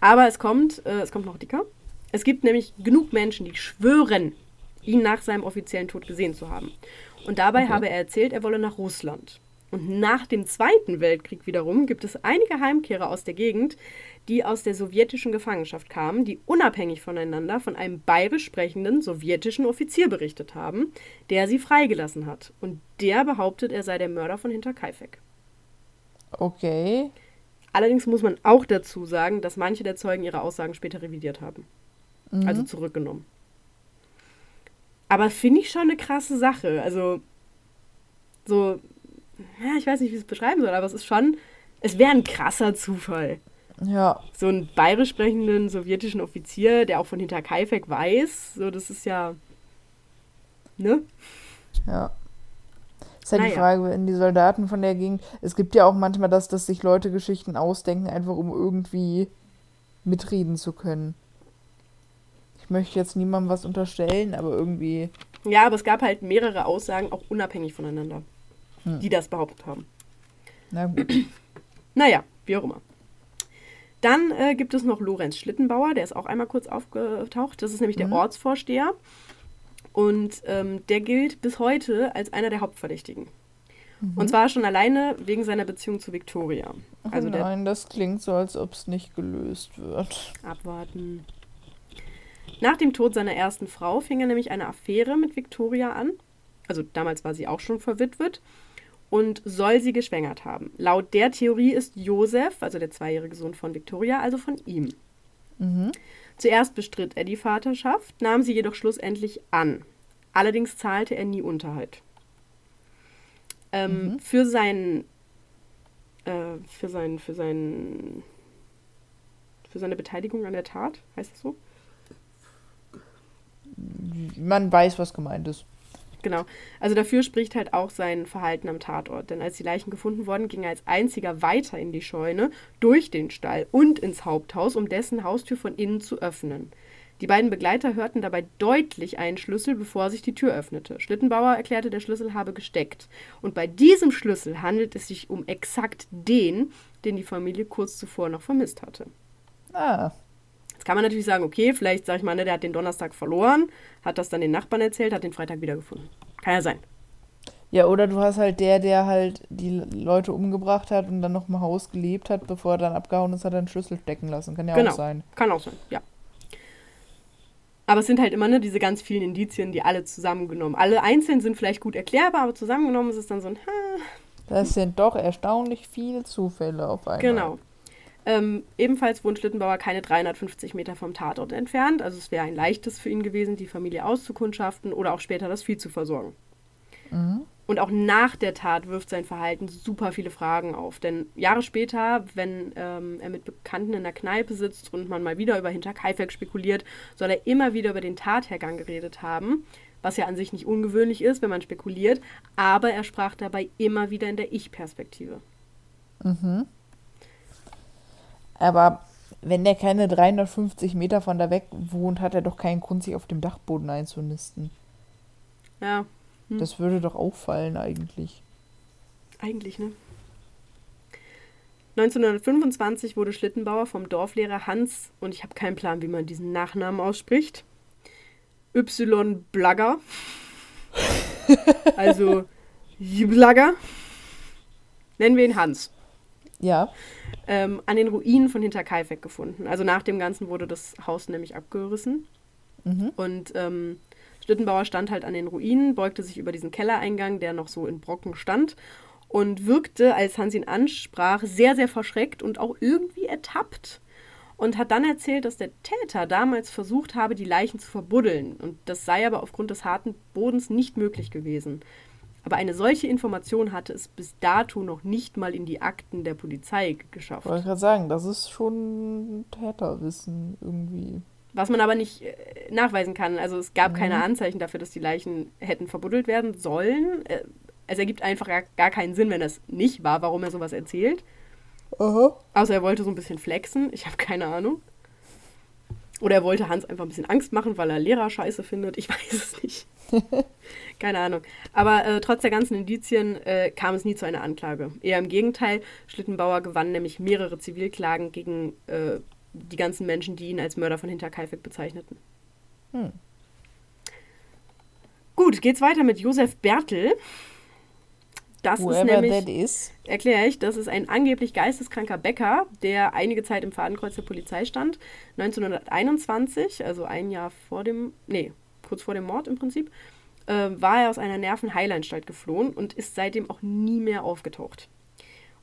Aber es kommt, äh, es kommt noch dicker. Es gibt nämlich genug Menschen, die schwören, ihn nach seinem offiziellen Tod gesehen zu haben. Und dabei habe er erzählt, er wolle nach Russland. Und nach dem Zweiten Weltkrieg wiederum gibt es einige Heimkehrer aus der Gegend, die aus der sowjetischen Gefangenschaft kamen, die unabhängig voneinander von einem bayerisch sprechenden sowjetischen Offizier berichtet haben, der sie freigelassen hat. Und der behauptet, er sei der Mörder von Hinterkaifeck. Okay. Allerdings muss man auch dazu sagen, dass manche der Zeugen ihre Aussagen später revidiert haben. Mhm. Also zurückgenommen. Aber finde ich schon eine krasse Sache. Also, so, ja, ich weiß nicht, wie ich es beschreiben soll, aber es ist schon, es wäre ein krasser Zufall. Ja, So einen bayerisch sprechenden sowjetischen Offizier, der auch von Hinterkaifeck weiß, so, das ist ja, ne? ja. Ist halt die Naja. Frage, wenn die Soldaten von der Gegend. Es gibt ja auch manchmal, dass, dass sich Leute Geschichten ausdenken, einfach um irgendwie mitreden zu können. Ich möchte jetzt niemandem was unterstellen, aber irgendwie. Ja, aber es gab halt mehrere Aussagen, auch unabhängig voneinander, Hm. die das behauptet haben. Na gut. Naja, wie auch immer. Dann äh, gibt es noch Lorenz Schlittenbauer, der ist auch einmal kurz aufgetaucht. Das ist nämlich Mhm. der Ortsvorsteher. Und ähm, der gilt bis heute als einer der Hauptverdächtigen. Und zwar schon alleine wegen seiner Beziehung zu Victoria. Ach Also der nein, das klingt so, als ob es nicht gelöst wird. Abwarten. Nach dem Tod seiner ersten Frau fing er nämlich eine Affäre mit Victoria an. Also damals war sie auch schon verwitwet und soll sie geschwängert haben. Laut der Theorie ist Josef, also der zweijährige Sohn von Victoria, also von ihm. Mhm. Zuerst bestritt er die Vaterschaft, nahm sie jedoch schlussendlich an. Allerdings zahlte er nie Unterhalt. Ähm, Für seinen, äh, für seinen, für seinen, für seine Beteiligung an der Tat, heißt das so? Man weiß, was gemeint ist. Genau. Also dafür spricht halt auch sein Verhalten am Tatort. Denn als die Leichen gefunden wurden, ging er als einziger weiter in die Scheune, durch den Stall und ins Haupthaus, um dessen Haustür von innen zu öffnen. Die beiden Begleiter hörten dabei deutlich einen Schlüssel, bevor sich die Tür öffnete. Schlittenbauer erklärte, der Schlüssel habe gesteckt. Und bei diesem Schlüssel handelt es sich um exakt den, den die Familie kurz zuvor noch vermisst hatte. Ah, Jetzt kann man natürlich sagen, okay, vielleicht sag ich mal, ne, der hat den Donnerstag verloren, hat das dann den Nachbarn erzählt, hat den Freitag wiedergefunden. Kann ja sein. Ja, oder du hast halt der, der halt die Leute umgebracht hat und dann noch im Haus gelebt hat, bevor er dann abgehauen ist, hat er einen Schlüssel stecken lassen. Kann ja genau. auch sein. Kann auch sein, ja. Aber es sind halt immer ne, diese ganz vielen Indizien, die alle zusammengenommen. Alle einzeln sind vielleicht gut erklärbar, aber zusammengenommen ist es dann so ein. Ha. Das sind doch erstaunlich viele Zufälle auf einmal. Genau. Ähm, ebenfalls wohnt Schlittenbauer keine 350 Meter vom Tatort entfernt. Also es wäre ein leichtes für ihn gewesen, die Familie auszukundschaften oder auch später das Vieh zu versorgen. Mhm. Und auch nach der Tat wirft sein Verhalten super viele Fragen auf. Denn Jahre später, wenn ähm, er mit Bekannten in der Kneipe sitzt und man mal wieder über Hinterkaifeck spekuliert, soll er immer wieder über den Tathergang geredet haben. Was ja an sich nicht ungewöhnlich ist, wenn man spekuliert. Aber er sprach dabei immer wieder in der Ich-Perspektive. Mhm. Aber wenn der keine 350 Meter von da weg wohnt, hat er doch keinen Grund, sich auf dem Dachboden einzunisten. Ja. Hm. Das würde doch auffallen eigentlich. Eigentlich, ne? 1925 wurde Schlittenbauer vom Dorflehrer Hans, und ich habe keinen Plan, wie man diesen Nachnamen ausspricht, Y. Blagger, also Blagger, nennen wir ihn Hans. Ja. Ähm, an den Ruinen von Hinterkaifeck gefunden. Also nach dem Ganzen wurde das Haus nämlich abgerissen. Mhm. Und ähm, Schlittenbauer stand halt an den Ruinen, beugte sich über diesen Kellereingang, der noch so in Brocken stand, und wirkte, als Hans ihn ansprach, sehr, sehr verschreckt und auch irgendwie ertappt. Und hat dann erzählt, dass der Täter damals versucht habe, die Leichen zu verbuddeln. Und das sei aber aufgrund des harten Bodens nicht möglich gewesen. Aber eine solche Information hatte es bis dato noch nicht mal in die Akten der Polizei geschafft. Wollte gerade sagen, das ist schon Täterwissen irgendwie. Was man aber nicht äh, nachweisen kann. Also es gab Mhm. keine Anzeichen dafür, dass die Leichen hätten verbuddelt werden sollen. Äh, Es ergibt einfach gar, gar keinen Sinn, wenn das nicht war, warum er sowas erzählt. Aha. Außer er wollte so ein bisschen flexen. Ich habe keine Ahnung. Oder er wollte Hans einfach ein bisschen Angst machen, weil er Lehrer scheiße findet. Ich weiß es nicht. keine Ahnung. Aber äh, trotz der ganzen Indizien äh, kam es nie zu einer Anklage. Eher im Gegenteil. Schlittenbauer gewann nämlich mehrere Zivilklagen gegen äh, die ganzen Menschen, die ihn als Mörder von Hinterkaifeck bezeichneten. Hm. Gut, geht's weiter mit Josef Bertel. Das ist Whoever nämlich, that is. erkläre ich, das ist ein angeblich geisteskranker Bäcker, der einige Zeit im Fadenkreuz der Polizei stand. 1921, also ein Jahr vor dem, nee, kurz vor dem Mord im Prinzip, äh, war er aus einer Nervenheilanstalt geflohen und ist seitdem auch nie mehr aufgetaucht.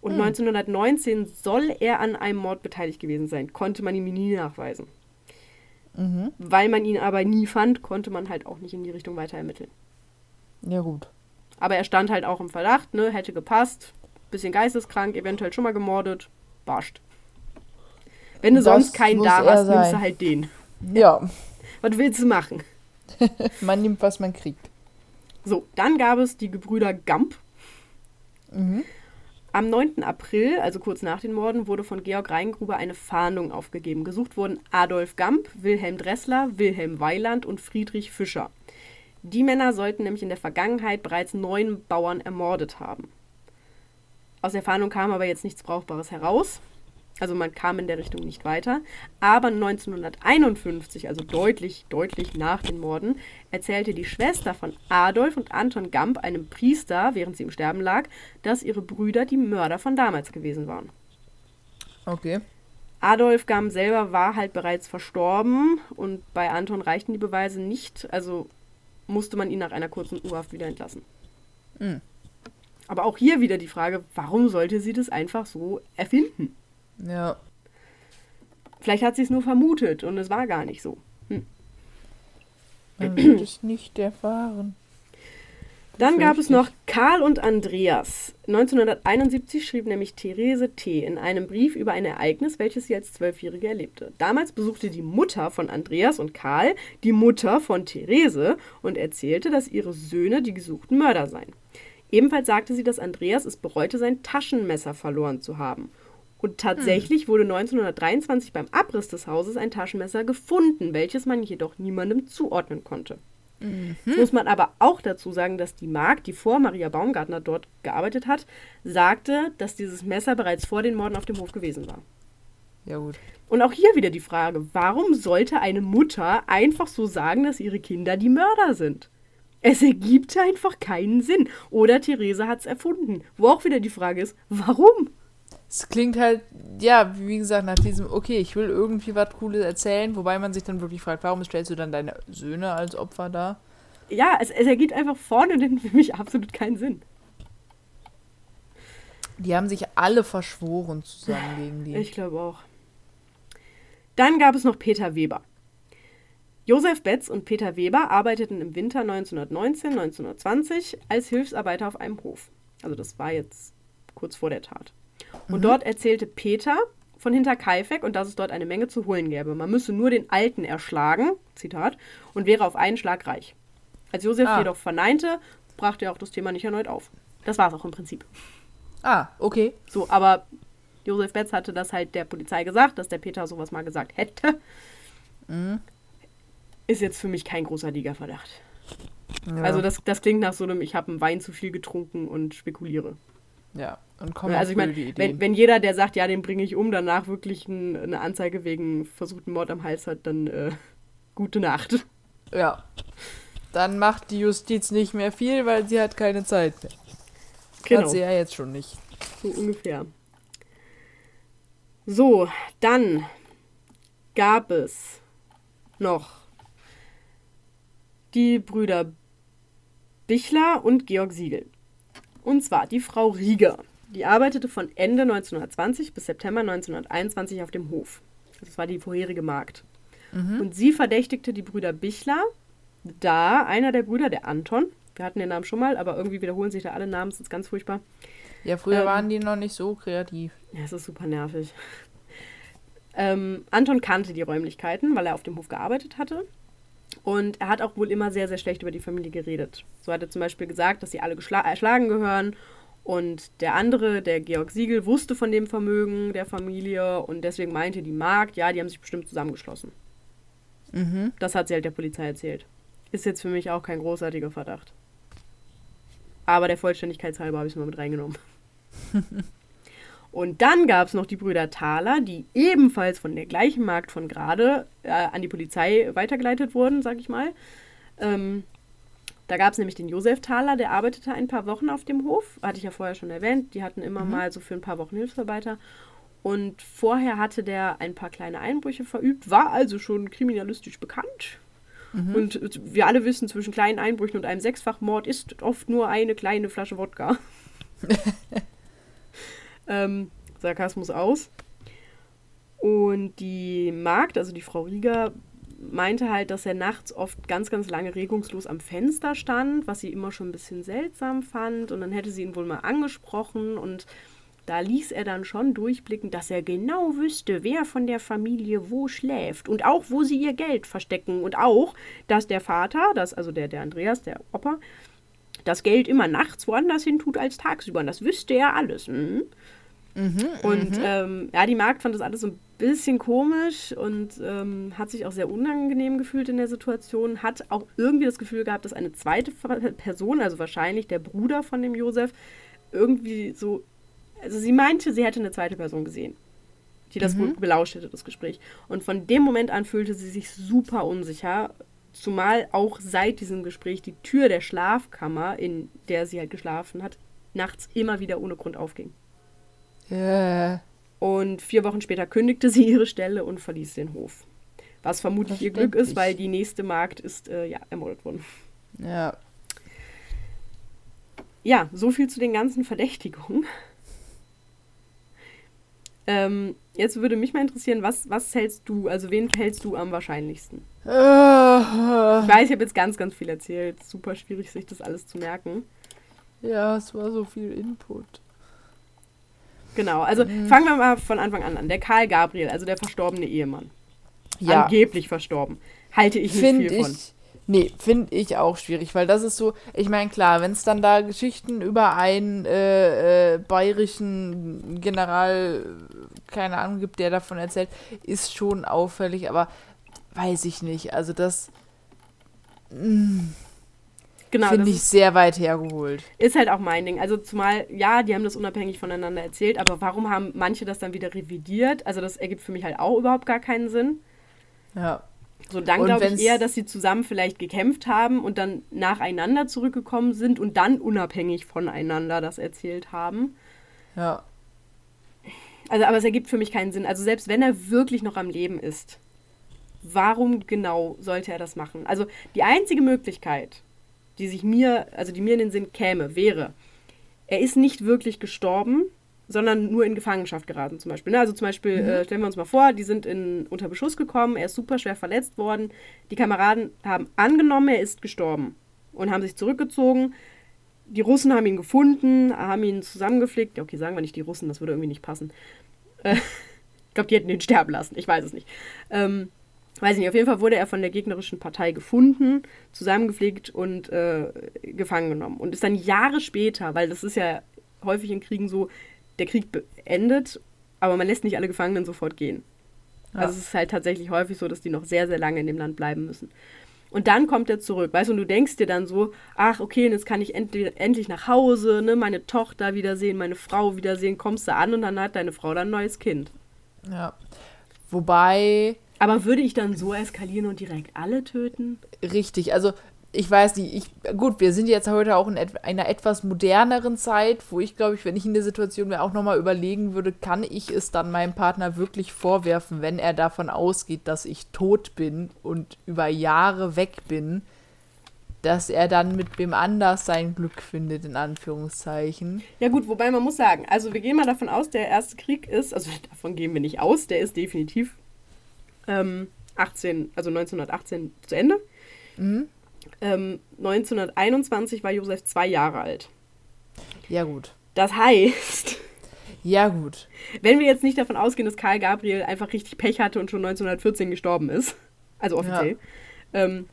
Und 1919 soll er an einem Mord beteiligt gewesen sein, konnte man ihm nie nachweisen. Mhm. Weil man ihn aber nie fand, konnte man halt auch nicht in die Richtung weiter ermitteln. Ja, gut. Aber er stand halt auch im Verdacht, ne, hätte gepasst, bisschen geisteskrank, eventuell schon mal gemordet, barscht. Wenn du Das sonst keinen da hast, nimmst sein. du halt den. Ja, Was willst du machen? man nimmt, was man kriegt. So, dann gab es die Gebrüder Gamp. Mhm. Am 9. April, also kurz nach den Morden, wurde von Georg Reingruber eine Fahndung aufgegeben. Gesucht wurden Adolf Gamp, Wilhelm Dressler, Wilhelm Weiland und Friedrich Fischer. Die Männer sollten nämlich in der Vergangenheit bereits neun Bauern ermordet haben. Aus der Fahndung kam aber jetzt nichts Brauchbares heraus. Also man kam in der Richtung nicht weiter. Aber 1951, also deutlich, deutlich nach den Morden, erzählte die Schwester von Adolf und Anton Gamp einem Priester, während sie im Sterben lag, dass ihre Brüder die Mörder von damals gewesen waren. Okay. Adolf Gamp selber war halt bereits verstorben und bei Anton reichten die Beweise nicht, also musste man ihn nach einer kurzen U-Haft wieder entlassen. Mhm. Aber auch hier wieder die Frage, warum sollte sie das einfach so erfinden? Ja. Vielleicht hat sie es nur vermutet und es war gar nicht so. Hm. Man wird es nicht erfahren. Dann gab es noch Karl und Andreas. 1971 schrieb nämlich Therese T. in einem Brief über ein Ereignis, welches sie als Zwölfjährige erlebte. Damals besuchte die Mutter von Andreas und Karl die Mutter von Therese und erzählte, dass ihre Söhne die gesuchten Mörder seien. Ebenfalls sagte sie, dass Andreas es bereute, sein Taschenmesser verloren zu haben. Und tatsächlich wurde 1923 beim Abriss des Hauses ein Taschenmesser gefunden, welches man jedoch niemandem zuordnen konnte. Jetzt muss man aber auch dazu sagen, dass die Magd, die vor Maria Baumgartner dort gearbeitet hat, sagte, dass dieses Messer bereits vor den Morden auf dem Hof gewesen war. Ja, gut. Und auch hier wieder die Frage, warum sollte eine Mutter einfach so sagen, dass ihre Kinder die Mörder sind? Es ergibt einfach keinen Sinn. Oder Therese hat es erfunden. Wo auch wieder die Frage ist, warum? Es klingt halt, ja, wie gesagt, nach diesem, okay, ich will irgendwie was Cooles erzählen, wobei man sich dann wirklich fragt, warum stellst du dann deine Söhne als Opfer dar? Ja, es, es ergibt einfach vorne den für mich absolut keinen Sinn. Die haben sich alle verschworen zusammen gegen die. Ich glaube auch. Dann gab es noch Peter Weber. Josef Betz und Peter Weber arbeiteten im Winter 1919-1920 als Hilfsarbeiter auf einem Hof. Also das war jetzt kurz vor der Tat. Und dort erzählte Peter von Hinterkaifeck und dass es dort eine Menge zu holen gäbe. Man müsse nur den Alten erschlagen, Zitat, und wäre auf einen Schlag reich. Als Josef Ah. jedoch verneinte, brachte er auch das Thema nicht erneut auf. Das war es auch im Prinzip. Ah, okay. So, aber Josef Betz hatte das halt der Polizei gesagt, dass der Peter sowas mal gesagt hätte. Ist jetzt für mich kein großartiger Verdacht. Ja. Also das, das klingt nach so einem, ich habe einen Wein zu viel getrunken und spekuliere. Ja, und komm also ich meine, wenn, wenn jeder, der sagt, ja, den bringe ich um, danach wirklich ein, eine Anzeige wegen versuchten Mord am Hals hat, dann äh, gute Nacht. Ja. Dann macht die Justiz nicht mehr viel, weil sie hat keine Zeit mehr. Genau. Hat sie ja jetzt schon nicht. So ungefähr. So, dann gab es noch die Brüder Bichler und Georg Siegel. Und zwar die Frau Rieger. Die arbeitete von Ende 1920 bis September 1921 auf dem Hof. Das war die vorherige Magd. Und sie verdächtigte die Brüder Bichler, da einer der Brüder, der Anton, wir hatten den Namen schon mal, aber irgendwie wiederholen sich da alle Namen, das ist ganz furchtbar. Ja, früher Ähm. waren die noch nicht so kreativ. Ja, es ist super nervig. Ähm, Anton kannte die Räumlichkeiten, weil er auf dem Hof gearbeitet hatte. Und er hat auch wohl immer sehr, sehr schlecht über die Familie geredet. So hat er zum Beispiel gesagt, dass sie alle erschlagen gehören. Und der andere, der Georg Siegel, wusste von dem Vermögen der Familie. Und deswegen meinte die Magd, ja, die haben sich bestimmt zusammengeschlossen. Mhm. Das hat sie halt der Polizei erzählt. Ist jetzt für mich auch kein großartiger Verdacht. Aber der Vollständigkeitshalber habe ich es mal mit reingenommen. Und dann gab es noch die Brüder Thaler, die ebenfalls von der gleichen Magd von gerade äh, an die Polizei weitergeleitet wurden, sag ich mal. Ähm, da gab es nämlich den Josef Thaler, der arbeitete ein paar Wochen auf dem Hof. Hatte ich ja vorher schon erwähnt. Die hatten immer mal so für ein paar Wochen Hilfsarbeiter. Und vorher hatte der ein paar kleine Einbrüche verübt, war also schon kriminalistisch bekannt. Und wir alle wissen, zwischen kleinen Einbrüchen und einem Sechsfachmord ist oft nur eine kleine Flasche Wodka. ähm, Sarkasmus aus. Und die Magd, also die Frau Rieger, meinte halt, dass er nachts oft ganz, ganz lange regungslos am Fenster stand, was sie immer schon ein bisschen seltsam fand. Und dann hätte sie ihn wohl mal angesprochen und da ließ er dann schon durchblicken, dass er genau wüsste, wer von der Familie wo schläft und auch, wo sie ihr Geld verstecken und auch, dass der Vater, das, also der, der Andreas, der Opa, das Geld immer nachts woanders hin tut als tagsüber. Und das wüsste er alles. Mhm. Und ähm, ja, die Magd fand das alles so ein bisschen komisch und ähm, hat sich auch sehr unangenehm gefühlt in der Situation. Hat auch irgendwie das Gefühl gehabt, dass eine zweite Person, also wahrscheinlich der Bruder von dem Josef, irgendwie so. Also sie meinte, sie hätte eine zweite Person gesehen, die das wohl belauscht hätte, das Gespräch. Und von dem Moment an fühlte sie sich super unsicher. Zumal auch seit diesem Gespräch die Tür der Schlafkammer, in der sie halt geschlafen hat, nachts immer wieder ohne Grund aufging. Ja. Und vier Wochen später kündigte sie ihre Stelle und verließ den Hof. Was vermutlich ihr Glück ist, weil die nächste Magd ist äh, ja, ermordet worden. Ja. Ja, so viel zu den ganzen Verdächtigungen. Ähm, jetzt würde mich mal interessieren, was, was hältst du, also wen hältst du am wahrscheinlichsten? Ich weiß, ich habe jetzt ganz, ganz viel erzählt. Super schwierig, sich das alles zu merken. ja, es war so viel Input. Genau, also Mhm. fangen wir mal von Anfang an an. Der Karl Gabriel, also der verstorbene Ehemann. Ja, Angeblich verstorben. Halte ich nicht finde viel von. ich. Nee, finde ich auch schwierig, weil das ist so, ich meine, klar, wenn es dann da Geschichten über einen äh, äh, bayerischen General, keine Ahnung, gibt, der davon erzählt, ist schon auffällig, aber weiß ich nicht. Also das Genau, finde ich sehr weit hergeholt. ist halt auch mein Ding. Also zumal, ja, die haben das unabhängig voneinander erzählt, aber warum haben manche das dann wieder revidiert? Also das ergibt für mich halt auch überhaupt gar keinen Sinn. Ja. So, dann glaube ich eher, dass sie zusammen vielleicht gekämpft haben und dann nacheinander zurückgekommen sind und dann unabhängig voneinander das erzählt haben. Ja. Also, aber es ergibt für mich keinen Sinn. Also, selbst wenn er wirklich noch am Leben ist, warum genau sollte er das machen? Also, die einzige Möglichkeit, die sich mir, also die mir in den Sinn käme, wäre, er ist nicht wirklich gestorben, sondern nur in Gefangenschaft geraten, zum Beispiel. Ne? Also, zum Beispiel, äh, stellen wir uns mal vor, die sind in, unter Beschuss gekommen, er ist super schwer verletzt worden. Die Kameraden haben angenommen, er ist gestorben und haben sich zurückgezogen. Die Russen haben ihn gefunden, haben ihn zusammengeflickt. Ja, okay, sagen wir nicht die Russen, das würde irgendwie nicht passen. Äh, ich glaube, die hätten ihn sterben lassen. Ich weiß es nicht. Ähm, weiß ich nicht. Auf jeden Fall wurde er von der gegnerischen Partei gefunden, zusammengepflegt und äh, gefangen genommen. Und ist dann Jahre später, weil das ist ja häufig in Kriegen so, der Krieg beendet, aber man lässt nicht alle Gefangenen sofort gehen. Ja. Also es ist halt tatsächlich häufig so, dass die noch sehr, sehr lange in dem Land bleiben müssen. Und dann kommt er zurück, weißt du, und du denkst dir dann so, ach, okay, und jetzt kann ich endlich, endlich nach Hause, ne, meine Tochter wiedersehen, meine Frau wiedersehen, kommst du an und dann hat deine Frau dann ein neues Kind. Ja. Wobei, Aber würde ich dann so eskalieren und direkt alle töten? richtig, also ich weiß nicht, ich, gut, wir sind jetzt heute auch in et einer etwas moderneren Zeit, wo ich glaube ich, wenn ich in der Situation wäre, auch nochmal überlegen würde, kann ich es dann meinem Partner wirklich vorwerfen, wenn er davon ausgeht, dass ich tot bin und über Jahre weg bin, dass er dann mit wem anders sein Glück findet, in Anführungszeichen. Ja gut, wobei man muss sagen, also wir gehen mal davon aus, der erste Krieg ist, also davon gehen wir nicht aus, der ist definitiv ähm, 18, also 1918 zu Ende. Mhm. Ähm, 1921 war Josef zwei Jahre alt. Ja, gut. Das heißt, Ja, gut. wenn wir jetzt nicht davon ausgehen, dass Karl Gabriel einfach richtig Pech hatte und schon 1914 gestorben ist, also offiziell, ähm,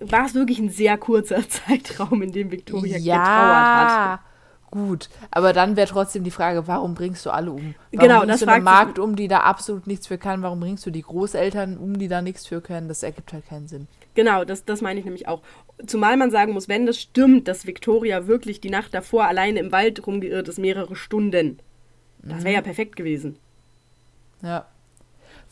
war es wirklich ein sehr kurzer Zeitraum, in dem Victoria getrauert hat. Gut. Aber dann wäre trotzdem die Frage, warum bringst du alle um? Warum Genau, bringst das du eine fragt sich- Magd um, die da absolut nichts für kann? Warum bringst du die Großeltern um, die da nichts für können? Das ergibt halt keinen Sinn. Genau, das, das meine ich nämlich auch. Zumal man sagen muss, wenn das stimmt, dass Victoria wirklich die Nacht davor alleine im Wald rumgeirrt ist, mehrere Stunden, das Mhm. wäre ja perfekt gewesen. Ja.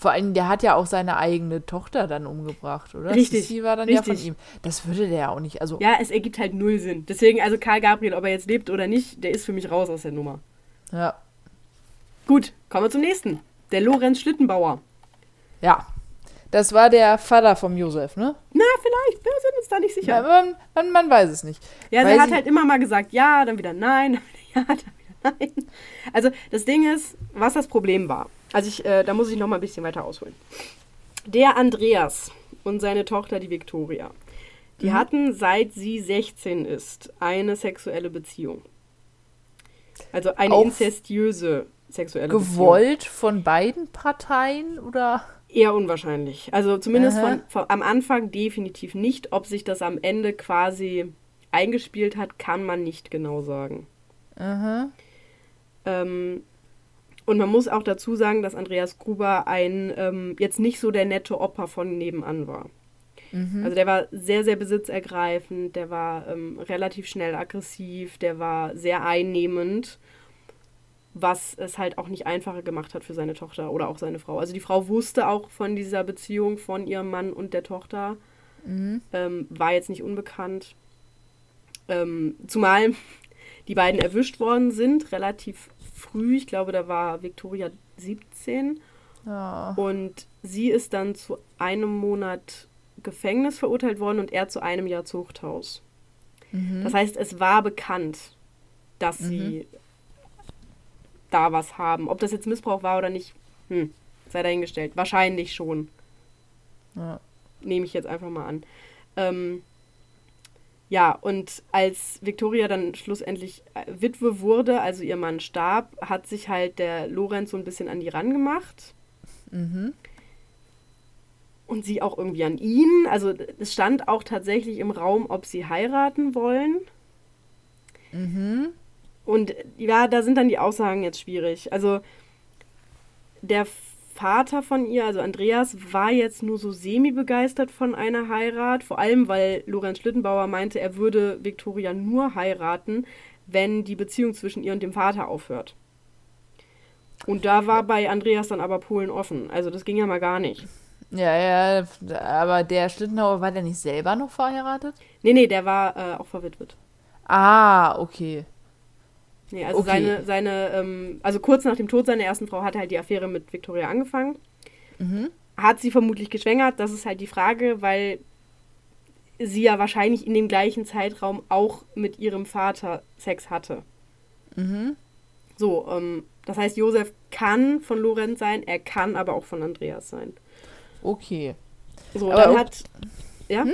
Vor allem, der hat ja auch seine eigene Tochter dann umgebracht, oder? Richtig, Sie war dann ja richtig. von ihm. Das würde der ja auch nicht. Also, Ja, es ergibt halt null Sinn. Deswegen, also Karl Gabriel, ob er jetzt lebt oder nicht, der ist für mich raus aus der Nummer. ja. Gut, kommen wir zum nächsten. Der Lorenz Schlittenbauer. Ja. Das war der Vater vom Josef, ne? Na, vielleicht, wir sind uns da nicht sicher. Man, man, man weiß es nicht. Ja, Weil der hat halt immer mal gesagt, ja, dann wieder nein, dann wieder ja, dann wieder nein. Also das Ding ist, was das Problem war. Also ich, äh, da muss ich noch mal ein bisschen weiter ausholen. Der Andreas und seine Tochter, die Victoria, die hatten, seit sie 16 ist, eine sexuelle Beziehung. Also eine Auf- inzestiöse sexuelle Beziehung. Gewollt von beiden Parteien oder? Eher unwahrscheinlich. Also zumindest von, von, am Anfang definitiv nicht. Ob sich das am Ende quasi eingespielt hat, kann man nicht genau sagen. Aha. Ähm, und man muss auch dazu sagen, dass Andreas Gruber ein ähm, jetzt nicht so der nette Opa von nebenan war. Mhm. Also der war sehr, sehr besitzergreifend, der war ähm, relativ schnell aggressiv, der war sehr einnehmend, was es halt auch nicht einfacher gemacht hat für seine Tochter oder auch seine Frau. Also die Frau wusste auch von dieser Beziehung von ihrem Mann und der Tochter, Mhm. ähm, war jetzt nicht unbekannt. Ähm, zumal die beiden erwischt worden sind, relativ früh. Ich glaube, da war Victoria 17 Ja. und sie ist dann zu einem Monat Gefängnis verurteilt worden und er zu einem Jahr Zuchthaus. Mhm. Das heißt, es war bekannt, dass sie da was haben. Ob das jetzt Missbrauch war oder nicht, hm, sei dahingestellt. Wahrscheinlich schon. Ja. Nehme ich jetzt einfach mal an. Ähm, ja, und als Victoria dann schlussendlich äh, Witwe wurde, also ihr Mann starb, hat sich halt der Lorenz so ein bisschen an die rangemacht. Mhm. Und sie auch irgendwie an ihn. Also es stand auch tatsächlich im Raum, ob sie heiraten wollen. Mhm. Und ja, da sind dann die Aussagen jetzt schwierig. Also der Vater von ihr, also Andreas, war jetzt nur so semi-begeistert von einer Heirat. Vor allem, weil Lorenz Schlittenbauer meinte, er würde Viktoria nur heiraten, wenn die Beziehung zwischen ihr und dem Vater aufhört. Und da war bei Andreas dann aber Polen offen. Also das ging ja mal gar nicht. Ja, ja, aber der Schlittenhauer war der nicht selber noch verheiratet? Nee, nee, der war äh, auch verwitwet. Ah, okay. Nee, also Okay. seine, seine, ähm, also kurz nach dem Tod seiner ersten Frau hat halt die Affäre mit Victoria angefangen. Mhm. Hat sie vermutlich geschwängert, das ist halt die Frage, weil sie ja wahrscheinlich in dem gleichen Zeitraum auch mit ihrem Vater Sex hatte. Mhm. So, ähm, das heißt, Josef kann von Lorenz sein, er kann aber auch von Andreas sein. Okay. So, Aber dann hat. Ja?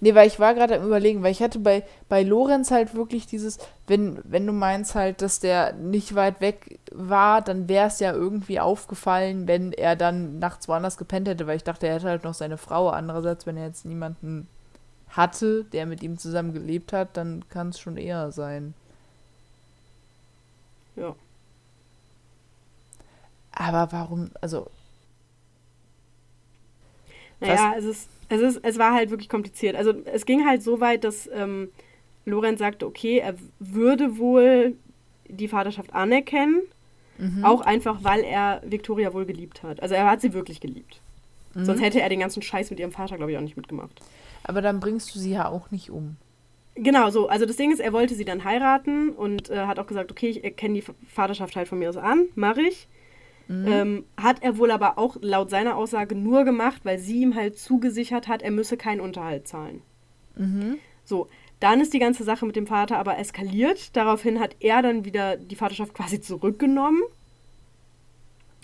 Nee, weil ich war gerade am überlegen, weil ich hatte bei, bei Lorenz halt wirklich dieses, wenn, wenn du meinst halt, dass der nicht weit weg war, dann wäre es ja irgendwie aufgefallen, wenn er dann nachts woanders gepennt hätte, weil ich dachte, er hätte halt noch seine Frau. Andererseits, wenn er jetzt niemanden hatte, der mit ihm zusammen gelebt hat, dann kann es schon eher sein. Ja. Aber warum, also, Naja, es ist, es ist, es war halt wirklich kompliziert. Also es ging halt so weit, dass ähm, Lorenz sagte, okay, er würde wohl die Vaterschaft anerkennen, mhm. auch einfach, weil er Victoria wohl geliebt hat. Also er hat sie wirklich geliebt. Mhm. Sonst hätte er den ganzen Scheiß mit ihrem Vater, glaube ich, auch nicht mitgemacht. aber dann bringst du sie ja auch nicht um. Genau, so. Also das Ding ist, er wollte sie dann heiraten und äh, hat auch gesagt, okay, ich erkenne die Vaterschaft halt von mir aus an, mache ich. Mhm. Ähm, hat er wohl aber auch laut seiner Aussage nur gemacht, weil sie ihm halt zugesichert hat, er müsse keinen Unterhalt zahlen. Mhm. So, dann ist die ganze Sache mit dem Vater aber eskaliert. Daraufhin hat er dann wieder die Vaterschaft quasi zurückgenommen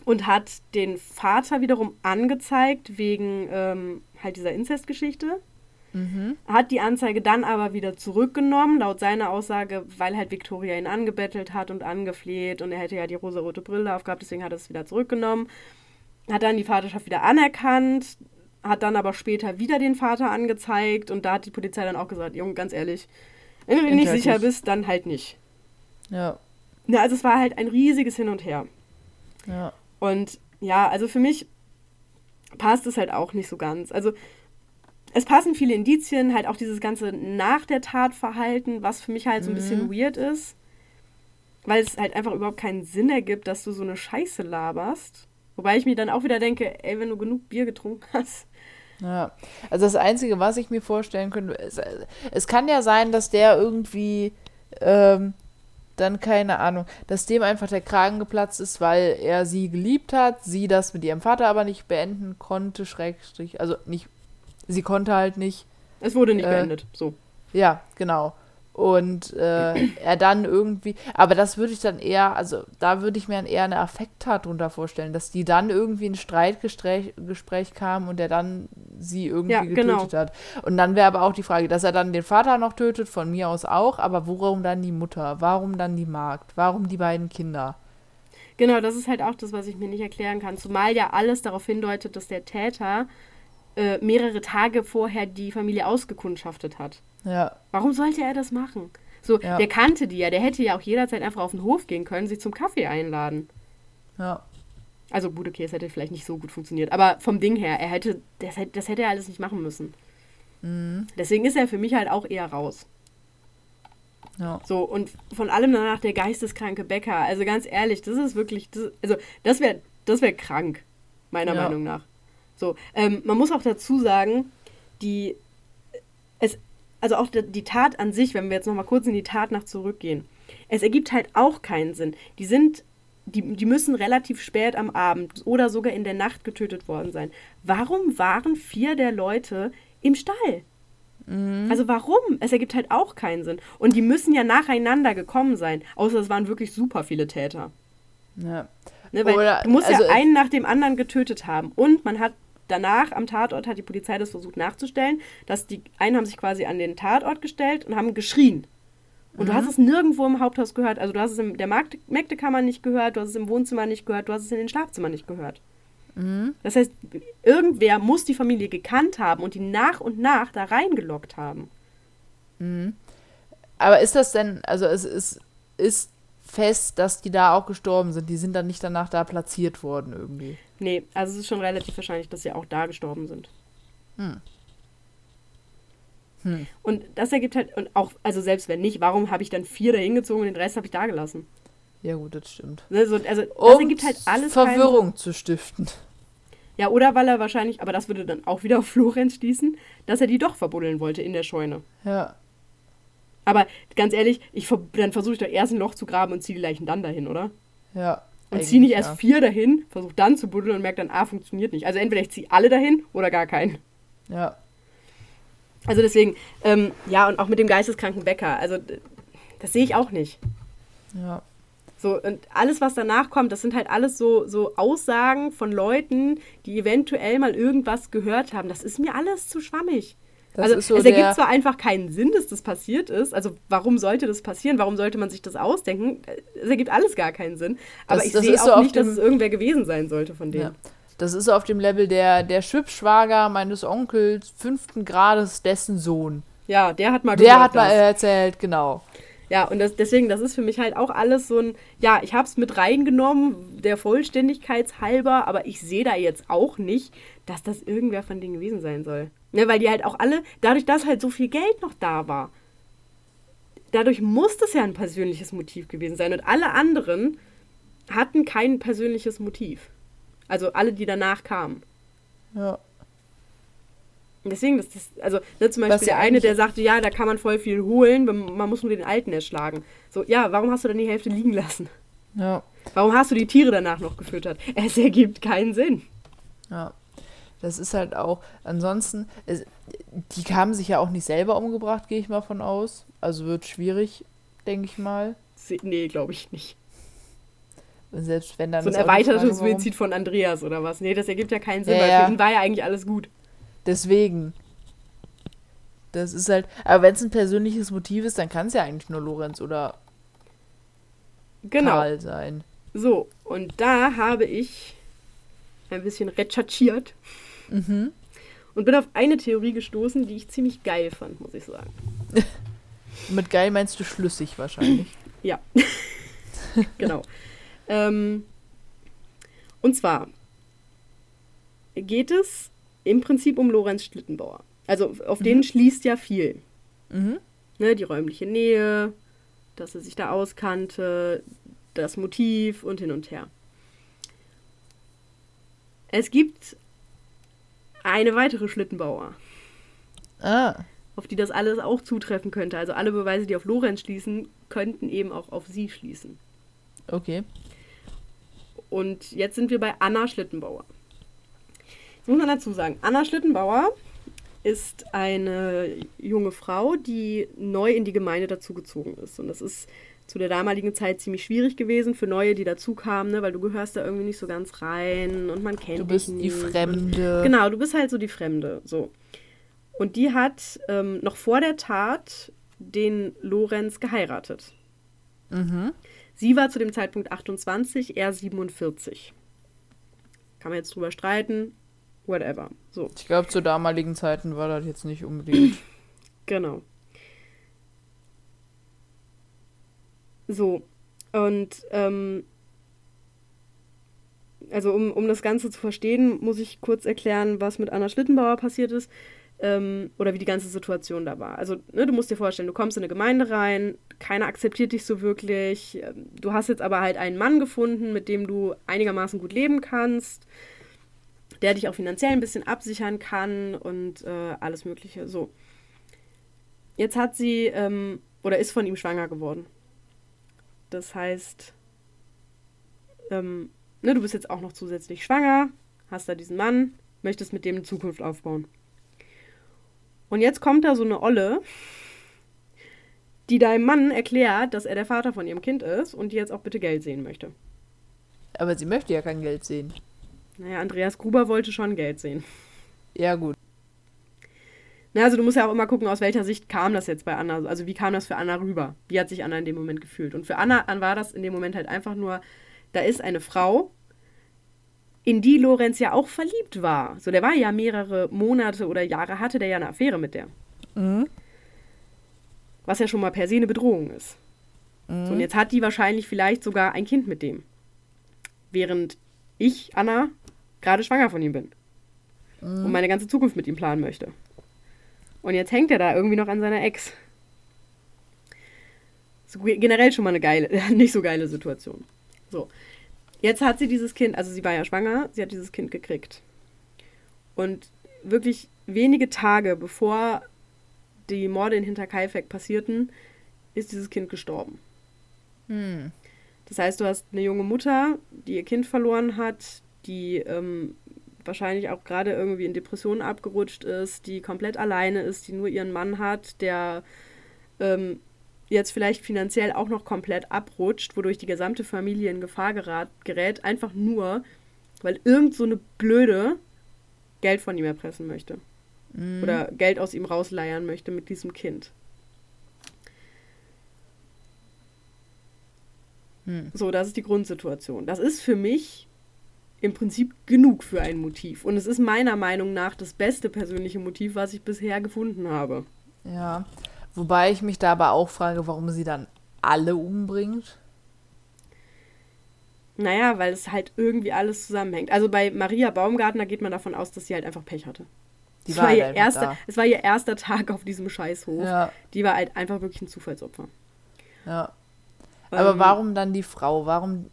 und hat den Vater wiederum angezeigt wegen ähm, halt dieser Inzestgeschichte. Mhm. Hat die Anzeige dann aber wieder zurückgenommen, laut seiner Aussage, weil halt Victoria ihn angebettelt hat und angefleht und er hätte ja die rosarote Brille aufgehabt, deswegen hat er es wieder zurückgenommen. Hat dann die Vaterschaft wieder anerkannt, hat dann aber später wieder den Vater angezeigt und da hat die Polizei dann auch gesagt, Junge, ganz ehrlich, wenn du dir nicht sicher bist, dann halt nicht. Ja, Na, also es war halt ein riesiges Hin und Her. ja. Und ja, also für mich passt es halt auch nicht so ganz. Also es passen viele Indizien, halt auch dieses ganze nach der Tat Verhalten, was für mich halt so ein bisschen weird ist, weil es halt einfach überhaupt keinen Sinn ergibt, dass du so eine Scheiße laberst. Wobei ich mir dann auch wieder denke, ey, wenn du genug Bier getrunken hast. Ja, also das Einzige, was ich mir vorstellen könnte, es, es kann ja sein, dass der irgendwie ähm, dann keine Ahnung, dass dem einfach der Kragen geplatzt ist, weil er sie geliebt hat, sie das mit ihrem Vater aber nicht beenden konnte, Schrägstrich, also nicht, sie konnte halt nicht, Es wurde nicht Äh. beendet. So. ja, genau. Und äh, er dann irgendwie, aber das würde ich dann eher, also da würde ich mir dann eher eine Affekttat drunter vorstellen, dass die dann irgendwie in ein Streitgespräch Gespräch kam und er dann sie irgendwie Ja, genau. getötet hat. Und dann wäre aber auch die Frage, dass er dann den Vater noch tötet, von mir aus auch, aber warum dann die Mutter? Warum dann die Magd? Warum die beiden Kinder? Genau, das ist halt auch das, was ich mir nicht erklären kann. Zumal ja alles darauf hindeutet, dass der Täter äh, mehrere Tage vorher die Familie ausgekundschaftet hat. Ja, Warum sollte er das machen? So, Ja. der kannte die ja, der hätte ja auch jederzeit einfach auf den Hof gehen können, sie zum Kaffee einladen. ja, Also Budekäse hätte vielleicht nicht so gut funktioniert, aber vom Ding her, er hätte, das, hätte- das hätte er alles nicht machen müssen. mhm. Deswegen ist er für mich halt auch eher raus. ja. So, und von allem danach der geisteskranke Bäcker. Also ganz ehrlich, das ist wirklich, das, also das wäre das wär krank, meiner Ja. Meinung nach. So, ähm, man muss auch dazu sagen, die, es, also auch die, Tat an sich, wenn wir jetzt nochmal kurz in die Tat nach zurückgehen, es ergibt halt auch keinen Sinn. Die sind, die, die müssen relativ spät am Abend oder sogar in der Nacht getötet worden sein. Warum waren vier der Leute im Stall? Also warum? Es ergibt halt auch keinen Sinn. Und die müssen ja nacheinander gekommen sein. Außer es waren wirklich super viele Täter. ja. Ne? Weil Oder- du musst also ja einen nach dem anderen getötet haben. Und man hat danach am Tatort hat die Polizei das versucht nachzustellen, dass die einen haben sich quasi an den Tatort gestellt und haben geschrien. Und du hast es nirgendwo im Haupthaus gehört. Also du hast es in der Mägdekammer nicht gehört, du hast es im Wohnzimmer nicht gehört, du hast es in den Schlafzimmern nicht gehört. Das heißt, irgendwer muss die Familie gekannt haben und die nach und nach da reingelockt haben. Aber ist das denn, also es ist, ist fest, dass die da auch gestorben sind. Die sind dann nicht danach da platziert worden irgendwie. Nee, also es ist schon relativ wahrscheinlich, dass sie auch da gestorben sind. Hm. Und das ergibt halt, und auch, also selbst wenn nicht, warum habe ich dann vier da hingezogen und den Rest habe ich da gelassen? Ja gut, das stimmt. Ne, so, also das Um ergibt halt alles keinen- Verwirrung zu stiften. Ja, oder weil er wahrscheinlich, aber das würde dann auch wieder auf Florenz schließen, dass er die doch verbuddeln wollte in der Scheune. Ja. Aber ganz ehrlich, ich, dann versuche ich doch erst ein Loch zu graben und ziehe die Leichen dann dahin, oder? Ja. Und ziehe nicht erst vier dahin, versuche dann zu buddeln und merke dann, ah, funktioniert nicht. Also entweder ich ziehe alle dahin oder gar keinen. Ja. ja. Also deswegen, ähm, ja, und auch mit dem geisteskranken Bäcker. Also das sehe ich auch nicht. Ja. So, und alles, was danach kommt, das sind halt alles so, so Aussagen von Leuten, die eventuell mal irgendwas gehört haben. Das ist mir alles zu schwammig. Das also so es ergibt zwar einfach keinen Sinn, dass das passiert ist. Also warum sollte das passieren? Warum sollte man sich das ausdenken? Es ergibt alles gar keinen Sinn. Aber Das- ich sehe auch so nicht, dass es irgendwer gewesen sein sollte von denen. Ja. Das ist auf dem Level der, der Schwibschwager meines Onkels fünften Grades, dessen Sohn. Ja, der hat mal Der hat mal das. erzählt, genau. Ja, und das, deswegen, das ist für mich halt auch alles so ein, ja, ich habe es mit reingenommen, der Vollständigkeitshalber, aber ich sehe da jetzt auch nicht, dass das irgendwer von denen gewesen sein soll. Ne, weil die halt auch alle, dadurch, dass halt so viel Geld noch da war, dadurch muss das ja ein persönliches Motiv gewesen sein. Und alle anderen hatten kein persönliches Motiv. Also alle, die danach kamen. Ja. Deswegen, das, das also ne, zum Beispiel der eine, der sagte, ja, da kann man voll viel holen, man man muss nur den Alten erschlagen. So, ja, warum hast du dann die Hälfte liegen lassen? Ja. Warum hast du die Tiere danach noch gefüttert? Es ergibt keinen Sinn. Ja. Das ist halt auch, ansonsten, die haben sich ja auch nicht selber umgebracht, gehe ich mal von aus. Also wird schwierig, denke ich mal. Nee, glaube ich nicht. Und selbst wenn dann. So ein erweitertes Suizid von Andreas oder was? Nee, das ergibt ja keinen Sinn, Ja, weil ja. für ihn war ja eigentlich alles gut. Deswegen. Das ist halt. Aber wenn es ein persönliches Motiv ist, dann kann es ja eigentlich nur Lorenz oder Genau. Karl sein. So, und da habe ich ein bisschen recherchiert Mhm. und bin auf eine Theorie gestoßen, die ich ziemlich geil fand, muss ich sagen. Mit geil meinst du schlüssig wahrscheinlich. Ja, genau. ähm, und zwar geht es im Prinzip um Lorenz Schlittenbauer. Also auf den schließt ja viel. Mhm. Ne, die räumliche Nähe, dass er sich da auskannte, das Motiv und hin und her. Es gibt eine weitere Schlittenbauer, Ah. auf die das alles auch zutreffen könnte. Also alle Beweise, die auf Lorenz schließen, könnten eben auch auf sie schließen. Okay. Und jetzt sind wir bei Anna Schlittenbauer. Jetzt muss man dazu sagen, Anna Schlittenbauer ist eine junge Frau, die neu in die Gemeinde dazugezogen ist. Und das ist zu der damaligen Zeit ziemlich schwierig gewesen für Neue, die dazukamen, ne? weil du gehörst da irgendwie nicht so ganz rein und man kennt Du bist dich die. Und Fremde. Genau, du bist halt so die Fremde. So. Und die hat ähm, noch vor der Tat den Lorenz geheiratet. Mhm. Sie war zu dem Zeitpunkt 28, er 47. Kann man jetzt drüber streiten, whatever. So, Ich glaube, zu damaligen Zeiten war das jetzt nicht unbedingt. genau. So, und ähm, also um, um das Ganze zu verstehen, muss ich kurz erklären, was mit Anna Schlittenbauer passiert ist ähm, oder wie die ganze Situation da war. Also, ne, du musst dir vorstellen, du kommst in eine Gemeinde rein, keiner akzeptiert dich so wirklich. ähm, Du hast jetzt aber halt einen Mann gefunden, mit dem du einigermaßen gut leben kannst, der dich auch finanziell ein bisschen absichern kann und äh, alles Mögliche. So. Jetzt hat sie ähm, oder ist von ihm schwanger geworden. Das heißt, ähm, ne, du bist jetzt auch noch zusätzlich schwanger, hast da diesen Mann, möchtest mit dem eine Zukunft aufbauen. Und jetzt kommt da so eine Olle, die deinem Mann erklärt, dass er der Vater von ihrem Kind ist und die jetzt auch bitte Geld sehen möchte. Aber sie möchte ja kein Geld sehen. Naja, Andreas Gruber wollte schon Geld sehen. Ja, gut. Na, also du musst ja auch immer gucken, aus welcher Sicht kam das jetzt bei Anna. Also wie kam das für Anna rüber? Wie hat sich Anna in dem Moment gefühlt? Und für Anna war das in dem Moment halt einfach nur, da ist eine Frau, in die Lorenz ja auch verliebt war. So, der war ja mehrere Monate oder Jahre, hatte der ja eine Affäre mit der. Mhm. Was ja schon mal per se eine Bedrohung ist. So, und jetzt hat die wahrscheinlich vielleicht sogar ein Kind mit dem. Während ich, Anna, gerade schwanger von ihm bin. Und meine ganze Zukunft mit ihm planen möchte. Und jetzt hängt er da irgendwie noch an seiner Ex. So, ge- generell schon mal eine geile, nicht so geile Situation. So. Jetzt hat sie dieses Kind, also sie war ja schwanger, sie hat dieses Kind gekriegt. Und wirklich wenige Tage bevor die Morde in Hinterkaifeck passierten, ist dieses Kind gestorben. Hm. Das heißt, du hast eine junge Mutter, die ihr Kind verloren hat, die ähm, wahrscheinlich auch gerade irgendwie in Depressionen abgerutscht ist, die komplett alleine ist, die nur ihren Mann hat, der ähm, jetzt vielleicht finanziell auch noch komplett abrutscht, wodurch die gesamte Familie in Gefahr gerat, gerät, einfach nur, weil irgend so eine Blöde Geld von ihm erpressen möchte. Mhm. Oder Geld aus ihm rausleiern möchte mit diesem Kind. Hm. So, das ist die Grundsituation. Das ist für mich im Prinzip genug für ein Motiv. Und es ist meiner Meinung nach das beste persönliche Motiv, was ich bisher gefunden habe. Ja. Wobei ich mich da aber auch frage, warum sie dann alle umbringt. Naja, weil es halt irgendwie alles zusammenhängt. Also bei Maria Baumgartner geht man davon aus, dass sie halt einfach Pech hatte. Die es, war war halt ihr erster, da. es war ihr erster Tag auf diesem Scheißhof. Ja, Die war halt einfach wirklich ein Zufallsopfer. ja. Aber Ähm, warum dann die Frau? Warum?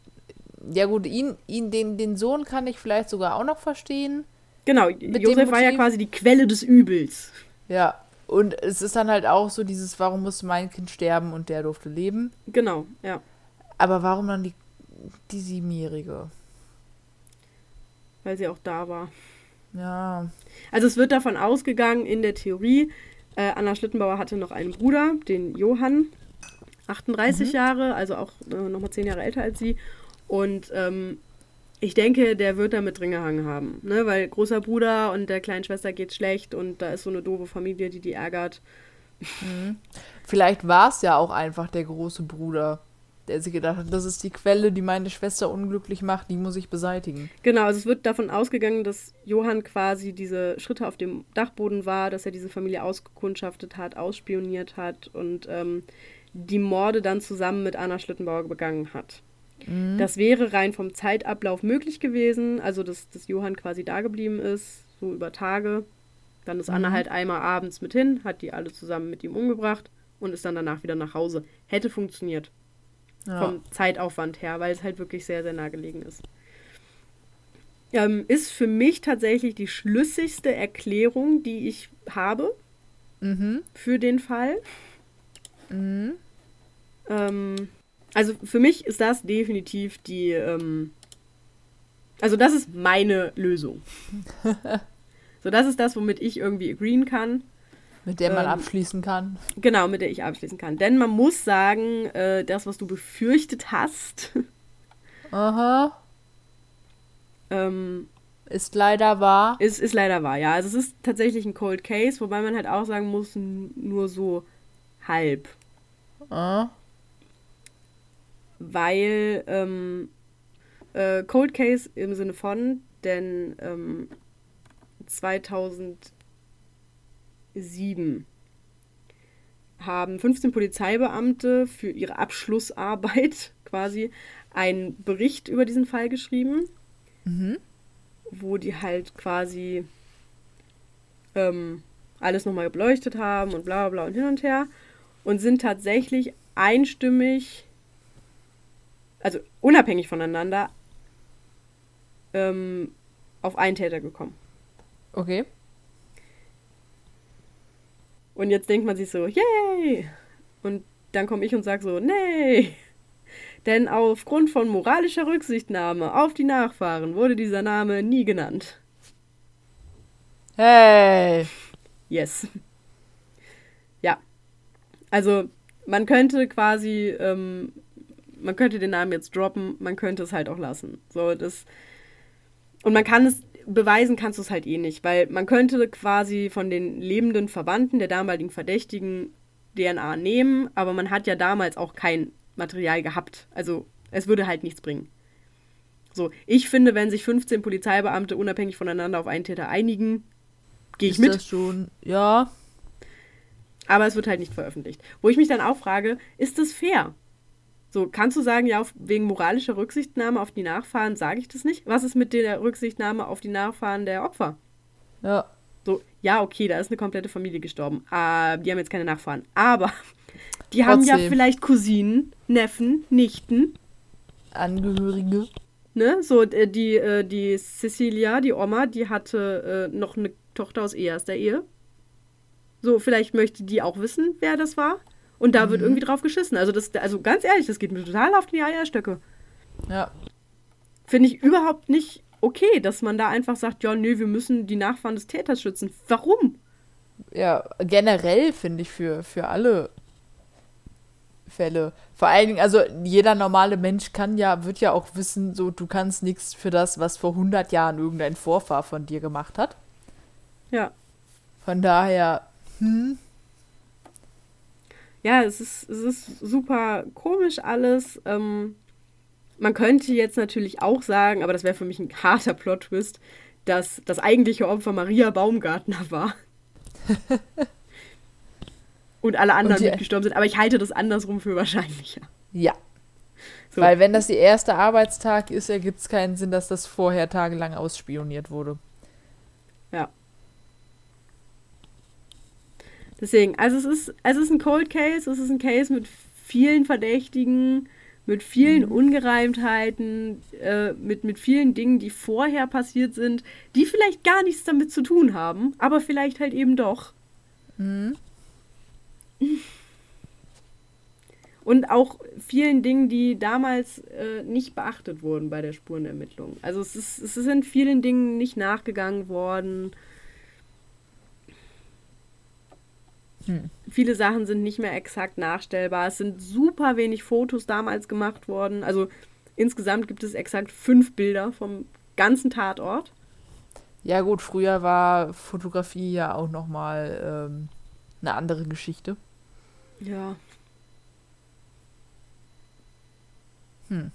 Ja gut, ihn, ihn, den, den Sohn kann ich vielleicht sogar auch noch verstehen. Genau, Josef war ja quasi die Quelle des Übels. Ja. Und es ist dann halt auch so dieses, warum musste mein Kind sterben und der durfte leben. Genau, ja. Aber warum dann die, die Siebenjährige? Weil sie auch da war. Ja. Also es wird davon ausgegangen, in der Theorie, äh, Anna Schlittenbauer hatte noch einen Bruder, den Johann, 38 Jahre, also auch äh, nochmal 10 Jahre älter als sie. Und ähm, ich denke, der wird damit drin gehangen haben, ne? weil großer Bruder und der kleinen Schwester geht's schlecht und da ist so eine doofe Familie, die die ärgert. Vielleicht war es ja auch einfach der große Bruder, der sich gedacht hat, das ist die Quelle, die meine Schwester unglücklich macht, die muss ich beseitigen. Genau, also es wird davon ausgegangen, dass Johann quasi diese Schritte auf dem Dachboden war, dass er diese Familie ausgekundschaftet hat, ausspioniert hat und ähm, die Morde dann zusammen mit Anna Schlittenbauer begangen hat. Das wäre rein vom Zeitablauf möglich gewesen, also dass, dass Johann quasi da geblieben ist, so über Tage. Dann ist Anna halt einmal abends mit hin, hat die alle zusammen mit ihm umgebracht und ist dann danach wieder nach Hause. Hätte funktioniert Ja. vom Zeitaufwand her, weil es halt wirklich sehr, sehr nah gelegen ist. Ähm, ist für mich tatsächlich die schlüssigste Erklärung, die ich habe Mhm. für den Fall. Mhm. Ähm, also für mich ist das definitiv die, ähm, also das ist meine Lösung. so, das ist das, womit ich irgendwie agreeen kann. Mit der man Ähm, abschließen kann. Genau, mit der ich abschließen kann. Denn man muss sagen, äh, das, was du befürchtet hast, Aha. ähm, Ist leider wahr. Ist, ist leider wahr, ja. Also es ist tatsächlich ein Cold Case, wobei man halt auch sagen muss, nur so halb. Ah. Weil ähm, äh, Cold Case im Sinne von, denn ähm, 2007 haben 15 Polizeibeamte für ihre Abschlussarbeit quasi einen Bericht über diesen Fall geschrieben. Mhm. wo die halt quasi ähm, alles nochmal beleuchtet haben und bla bla bla und hin und her und sind tatsächlich einstimmig, also unabhängig voneinander, ähm, auf einen Täter gekommen. Okay. Und jetzt denkt man sich so, yay! Und dann komme ich und sage so, nee! Denn aufgrund von moralischer Rücksichtnahme auf die Nachfahren wurde dieser Name nie genannt. Hey. Yes. Ja. Also, man könnte quasi, ähm, man könnte den Namen jetzt droppen, man könnte es halt auch lassen. So, das. Und man kann es, beweisen kannst du es halt eh nicht, weil man könnte quasi von den lebenden Verwandten der damaligen Verdächtigen DNA nehmen, aber man hat ja damals auch kein Material gehabt. Also, es würde halt nichts bringen. So, ich finde, wenn sich 15 Polizeibeamte unabhängig voneinander auf einen Täter einigen, gehe ich Ist mit. das schon. Ja. Aber es wird halt nicht veröffentlicht. Wo ich mich dann auch frage, ist das fair? So, kannst du sagen, ja, auf, wegen moralischer Rücksichtnahme auf die Nachfahren sage ich das nicht? Was ist mit der Rücksichtnahme auf die Nachfahren der Opfer? Ja. So, ja, okay, da ist eine komplette Familie gestorben. Äh, die haben jetzt keine Nachfahren. Aber die haben ja Trotzdem. vielleicht Cousinen, Neffen, Nichten. Angehörige. ne? So, äh, die, äh, die Cecilia, die Oma, die hatte äh, noch eine Tochter aus erster Ehe. So, vielleicht möchte die auch wissen, wer das war. Und da mhm. wird irgendwie drauf geschissen. Also, das, also ganz ehrlich, das geht mir total auf die Eierstöcke. Ja. Finde ich überhaupt nicht okay, dass man da einfach sagt, ja, nee, wir müssen die Nachfahren des Täters schützen. Warum? Ja, generell finde ich für, für alle Fälle. Vor allen Dingen, also jeder normale Mensch kann ja, wird ja auch wissen, so du kannst nichts für das, was vor 100 Jahren irgendein Vorfahr von dir gemacht hat. Ja. Von daher, hm. Ja, es ist, es ist super komisch alles. Ähm, man könnte jetzt natürlich auch sagen, aber das wäre für mich ein harter Plot-Twist, dass das eigentliche Opfer Maria Baumgartner war. und alle anderen und mitgestorben sind. Aber ich halte das andersrum für wahrscheinlicher. Ja. So. Weil wenn das der erste Arbeitstag ist, ergibt es keinen Sinn, dass das vorher tagelang ausspioniert wurde. Ja. Deswegen, also es ist, es ist ein Cold Case, es ist ein Case mit vielen Verdächtigen, mit vielen mhm. Ungereimtheiten, äh, mit, mit vielen Dingen, die vorher passiert sind, die vielleicht gar nichts damit zu tun haben, aber vielleicht halt eben doch. Mhm. Und auch vielen Dingen, die damals äh, nicht beachtet wurden bei der Spurenermittlung. Also es, ist, es sind vielen Dingen nicht nachgegangen worden. Hm. Viele Sachen sind nicht mehr exakt nachstellbar. Es sind super wenig Fotos damals gemacht worden. Also insgesamt gibt es exakt fünf Bilder vom ganzen Tatort. Ja gut, früher war Fotografie ja auch noch mal ähm, eine andere Geschichte. Ja. Hm.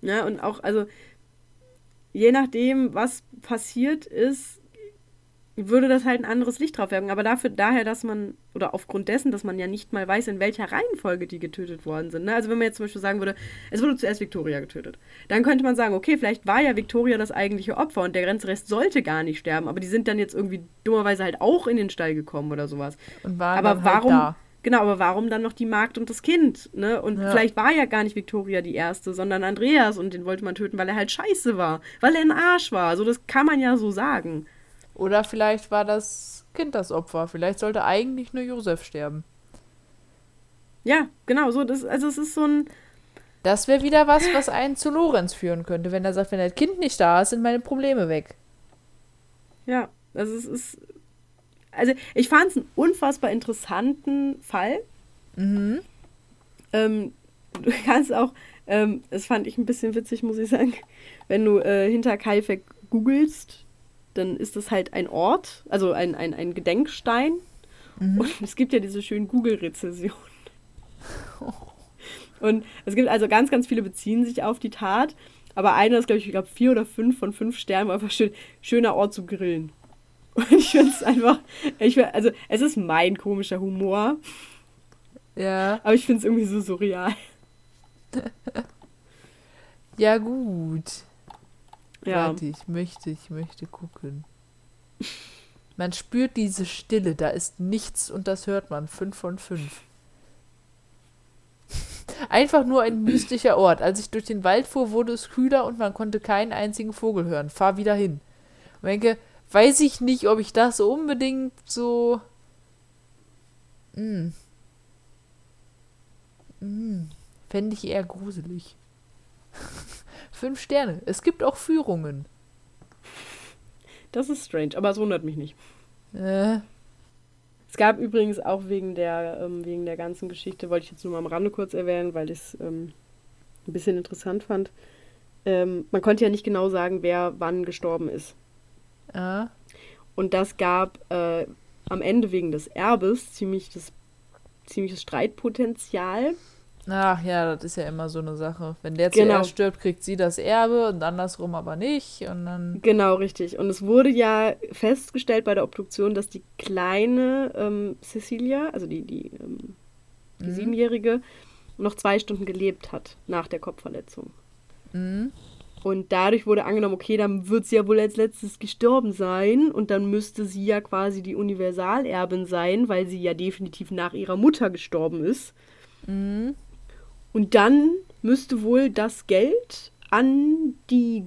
Ja, und auch, also je nachdem, was passiert ist, würde das halt ein anderes Licht drauf werfen. Aber dafür, daher, dass man, oder aufgrund dessen, dass man ja nicht mal weiß, in welcher Reihenfolge die getötet worden sind. Ne? Also wenn man jetzt zum Beispiel sagen würde, es wurde zuerst Victoria getötet, dann könnte man sagen, okay, vielleicht war ja Victoria das eigentliche Opfer und der Grenzrest sollte gar nicht sterben, aber die sind dann jetzt irgendwie dummerweise halt auch in den Stall gekommen oder sowas. Und waren aber halt warum, da. Genau, aber warum dann noch die Magd und das Kind? Ne? Und ja. vielleicht war ja gar nicht Victoria die erste, sondern Andreas und den wollte man töten, weil er halt scheiße war, weil er ein Arsch war. So, das kann man ja so sagen. Oder vielleicht war das Kind das Opfer. Vielleicht sollte eigentlich nur Josef sterben. Ja, genau, so, das, also es ist so ein. Das wäre wieder was, was einen zu Lorenz führen könnte, wenn er sagt, wenn das Kind nicht da ist, sind meine Probleme weg. Ja, also es ist. Also ich fand es einen unfassbar interessanten Fall. Mhm. Ähm, du kannst auch, ähm, das fand ich ein bisschen witzig, muss ich sagen, wenn du äh, hinter Kaifek googelst, dann ist das halt ein Ort, also ein, ein, ein Gedenkstein. Mhm. Und es gibt ja diese schönen Google-Rezessionen. Und es gibt also ganz, ganz viele beziehen sich auf die Tat. Aber einer ist, glaube ich, ich glaube, vier oder fünf von fünf Sternen, war einfach schön, schöner Ort zu grillen. Und ich finde es einfach, ich find, also es ist mein komischer Humor. Ja. Aber ich finde es irgendwie so surreal. ja, gut. Ja. Warte, ich möchte, ich möchte gucken. Man spürt diese Stille, da ist nichts und das hört man. Fünf von fünf. Einfach nur ein mystischer Ort. Als ich durch den Wald fuhr, wurde es kühler und man konnte keinen einzigen Vogel hören. Fahr wieder hin. Und denke, weiß ich nicht, ob ich das unbedingt so. Mm. Mm. Fände ich eher gruselig. Fünf Sterne. Es gibt auch Führungen. Das ist strange, aber es wundert mich nicht. Äh. Es gab übrigens auch wegen der, ähm, wegen der ganzen Geschichte, wollte ich jetzt nur mal am Rande kurz erwähnen, weil ich es ähm, ein bisschen interessant fand. Ähm, man konnte ja nicht genau sagen, wer wann gestorben ist. Ja. Und das gab äh, am Ende wegen des Erbes ziemlich das, ziemliches Streitpotenzial. Ach ja, das ist ja immer so eine Sache. Wenn der Genau. zuerst stirbt, kriegt sie das Erbe und andersrum aber nicht. Und dann. Genau, richtig. Und es wurde ja festgestellt bei der Obduktion, dass die kleine ähm, Cecilia, also die, die, ähm, die Mhm. Siebenjährige, noch zwei Stunden gelebt hat nach der Kopfverletzung. Mhm. Und dadurch wurde angenommen, okay, dann wird sie ja wohl als letztes gestorben sein und dann müsste sie ja quasi die Universalerbin sein, weil sie ja definitiv nach ihrer Mutter gestorben ist. Mhm. Und dann müsste wohl das Geld an die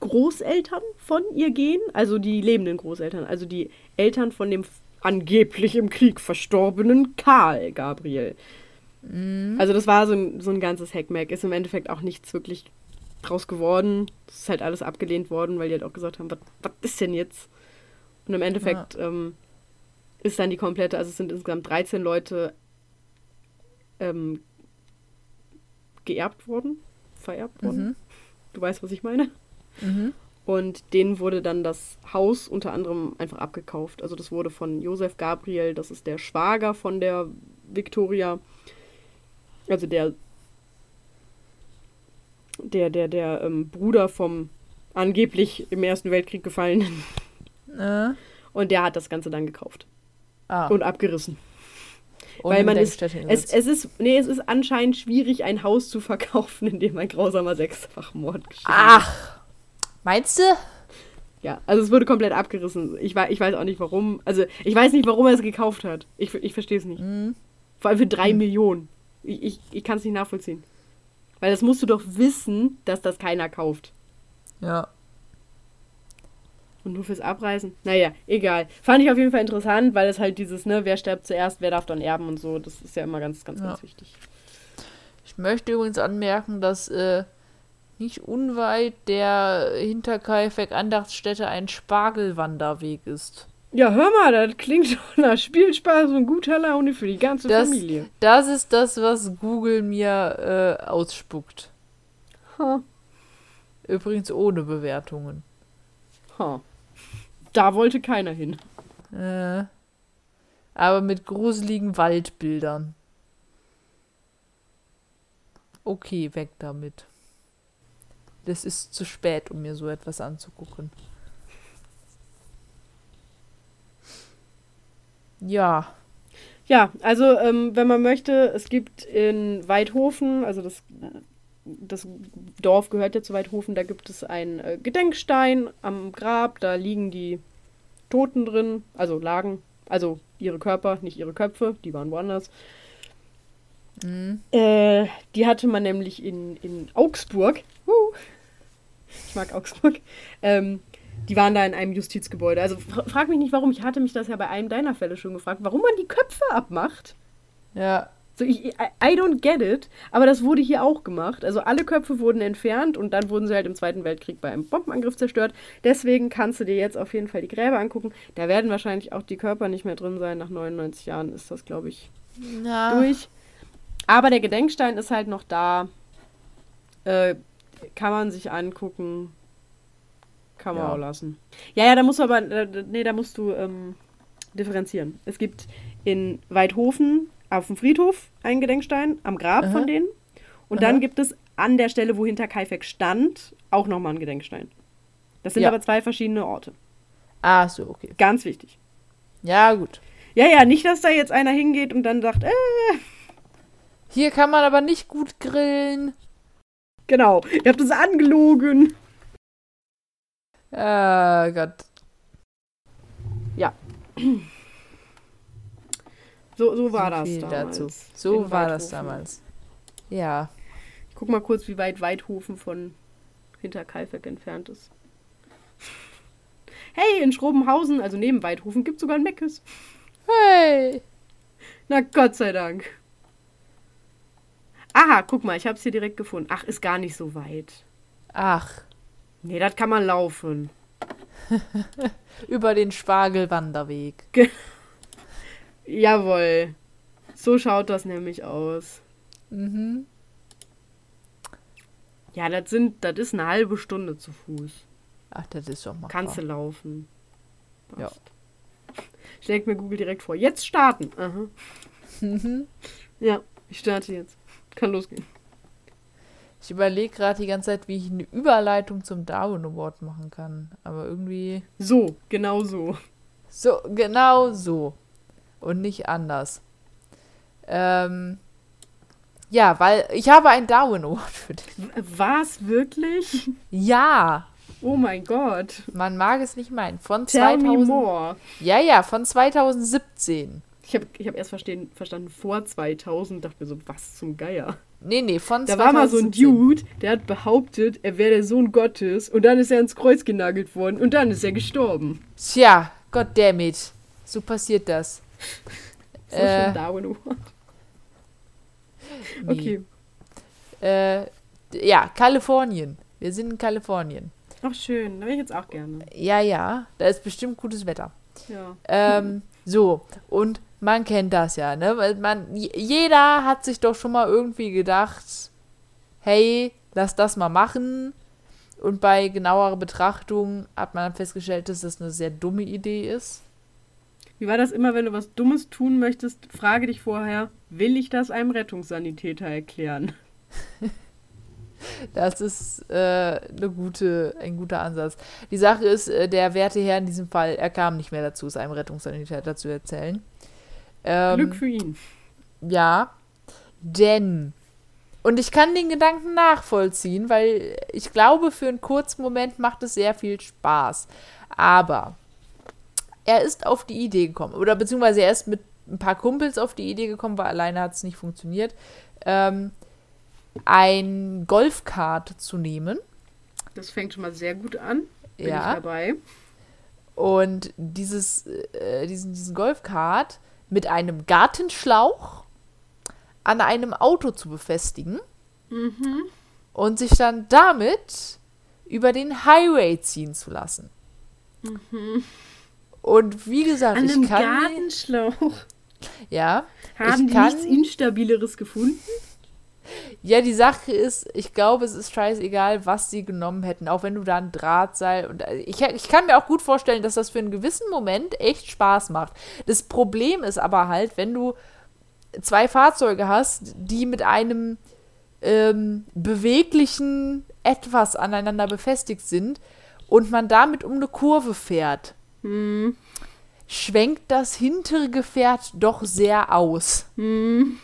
Großeltern von ihr gehen, also die lebenden Großeltern, also die Eltern von dem angeblich im Krieg verstorbenen Karl Gabriel. Mhm. Also das war so ein, so ein ganzes Hackmack. Ist im Endeffekt auch nichts wirklich draus geworden. Das ist halt alles abgelehnt worden, weil die halt auch gesagt haben, was ist denn jetzt? Und im Endeffekt ja. ähm, ist dann die komplette, also es sind insgesamt 13 Leute ähm, geerbt worden, vererbt worden. Mhm. Du weißt, was ich meine? Mhm. Und denen wurde dann das Haus unter anderem einfach abgekauft. Also das wurde von Josef Gabriel, das ist der Schwager von der Victoria, also der der der der ähm, Bruder vom angeblich im Ersten Weltkrieg gefallenen. Äh. Und der hat das Ganze dann gekauft ah. und abgerissen. Ohne Weil man ist, es, es ist, nee, es ist anscheinend schwierig, ein Haus zu verkaufen, in dem ein grausamer Sechsfachmord geschieht. Ach, Meinst du? Ja, also es wurde komplett abgerissen. Ich, weiß, ich weiß auch nicht warum. Also ich weiß nicht, warum er es gekauft hat. Ich, ich verstehe es nicht. Mhm. Vor allem für drei mhm. Millionen. Ich, ich, ich kann es nicht nachvollziehen. Weil das musst du doch wissen, dass das keiner kauft. Ja. Und nur fürs Abreißen? Naja, egal. Fand ich auf jeden Fall interessant, weil es halt dieses, ne, wer stirbt zuerst, wer darf dann erben und so, das ist ja immer ganz, ganz, ja. ganz wichtig. Ich möchte übrigens anmerken, dass äh, nicht unweit der Hinterkaifeck Andachtsstätte ein Spargelwanderweg ist. Ja, hör mal, das klingt doch nach Spielspaß und guter Laune für die ganze das, Familie. Das ist das, was Google mir äh, ausspuckt. Ha. Übrigens ohne Bewertungen. Ha. Da wollte keiner hin. Äh, aber mit gruseligen Waldbildern. Okay, weg damit. Es ist zu spät, um mir so etwas anzugucken. Ja. Ja, also ähm, wenn man möchte, es gibt in Weidhofen, also das, das Dorf gehört ja zu Weidhofen, da gibt es einen äh, Gedenkstein am Grab, da liegen die Toten drin, also lagen, also ihre Körper, nicht ihre Köpfe, die waren woanders. Mhm. Äh, die hatte man nämlich in, in Augsburg. Uh, ich mag Augsburg. Ähm, die waren da in einem Justizgebäude. Also frag mich nicht, warum. Ich hatte mich das ja bei einem deiner Fälle schon gefragt, warum man die Köpfe abmacht. Ja. So, ich, I, don't get it. Aber das wurde hier auch gemacht. Also alle Köpfe wurden entfernt und dann wurden sie halt im Zweiten Weltkrieg bei einem Bombenangriff zerstört. Deswegen kannst du dir jetzt auf jeden Fall die Gräber angucken. Da werden wahrscheinlich auch die Körper nicht mehr drin sein. Nach 99 Jahren ist das, glaube ich, ja. durch. Aber der Gedenkstein ist halt noch da. Äh, kann man sich angucken. Kann man ja. auch lassen. Ja, ja, da musst du aber, äh, nee, da musst du ähm, differenzieren. Es gibt in Weidhofen auf dem Friedhof einen Gedenkstein am Grab Aha. von denen. Und Aha. dann gibt es an der Stelle, wo hinter Kaifek stand, auch nochmal einen Gedenkstein. Das sind ja. aber zwei verschiedene Orte. Ah, so, okay. Ganz wichtig. Ja, gut. Ja, ja, nicht, dass da jetzt einer hingeht und dann sagt, äh. Hier kann man aber nicht gut grillen. Genau, ihr habt es angelogen. Ah Gott. Ja. So, so war das damals. Dazu. So war das damals. Ja. Ich guck mal kurz, wie weit Weidhofen von Hinterkaifeck entfernt ist. Hey, in Schrobenhausen, also neben Weidhofen, gibt es sogar ein Meckes. Hey! Na Gott sei Dank. Aha, guck mal, ich habe es hier direkt gefunden. Ach, ist gar nicht so weit. Ach. Nee, das kann man laufen. Über den Spargelwanderweg. Jawohl. So schaut das nämlich aus. Mhm. Ja, das sind, das ist eine halbe Stunde zu Fuß. Ach, das ist doch mal. Kannst du laufen. Passt. Ja. Schlägt mir Google direkt vor. Jetzt starten. Aha. Mhm. Ja, ich starte jetzt. Kann losgehen. Ich überlege gerade die ganze Zeit, wie ich eine Überleitung zum Darwin Award machen kann. Aber irgendwie. So, genau so. So, genau so. Und nicht anders. Ähm. Ja, weil ich habe einen Darwin Award für dich. Was, wirklich? Ja. Oh mein Gott. Man mag es nicht meinen. Von Tell 2000. Me more. Ja, ja, von 2017. Ich habe ich hab erst verstehen, verstanden vor 2000, dachte mir so, was zum Geier. Nee, nee, von Da war mal so ein 2017. Dude, der hat behauptet, er wäre der Sohn Gottes und dann ist er ins Kreuz genagelt worden und dann ist er gestorben. Tja, goddammit. So passiert das. So Äh, schon Darwin Award. Okay. Äh, ja, Kalifornien. Wir sind in Kalifornien. Ach schön, da wäre ich jetzt auch gerne. Ja, ja, da ist bestimmt gutes Wetter. Ja. Ähm, so, und man kennt das ja, ne? Weil man, jeder hat sich doch schon mal irgendwie gedacht, hey, lass das mal machen. Und bei genauerer Betrachtung hat man dann festgestellt, dass das eine sehr dumme Idee ist. Wie war das immer, wenn du was Dummes tun möchtest? Frage dich vorher, will ich das einem Rettungssanitäter erklären? Das ist äh, eine gute, ein guter Ansatz. Die Sache ist, äh, der werte Herr in diesem Fall, er kam nicht mehr dazu, es einem Rettungssanitäter zu erzählen. Ähm, Glück für ihn. Ja, denn, und ich kann den Gedanken nachvollziehen, weil ich glaube, für einen kurzen Moment macht es sehr viel Spaß. Aber er ist auf die Idee gekommen, oder beziehungsweise er ist mit ein paar Kumpels auf die Idee gekommen, weil alleine hat es nicht funktioniert, ähm, ein Golfkart zu nehmen. Das fängt schon mal sehr gut an. Bin ich Ja. dabei. Und dieses, äh, diesen, diesen Golfkart mit einem Gartenschlauch an einem Auto zu befestigen Mhm. und sich dann damit über den Highway ziehen zu lassen. Und wie gesagt, An ich einem kann. Gartenschlauch. Ja, Haben die kann- nichts Instabileres gefunden? ja, die Sache ist, ich glaube, es ist scheißegal, was sie genommen hätten, auch wenn du da ein Drahtseil und äh, ich, ich kann mir auch gut vorstellen, dass das für einen gewissen Moment echt Spaß macht. Das Problem ist aber halt, wenn du zwei Fahrzeuge hast, die mit einem ähm, beweglichen etwas aneinander befestigt sind und man damit um eine Kurve fährt, Hm. schwenkt das hintere Gefährt doch sehr aus. Hm.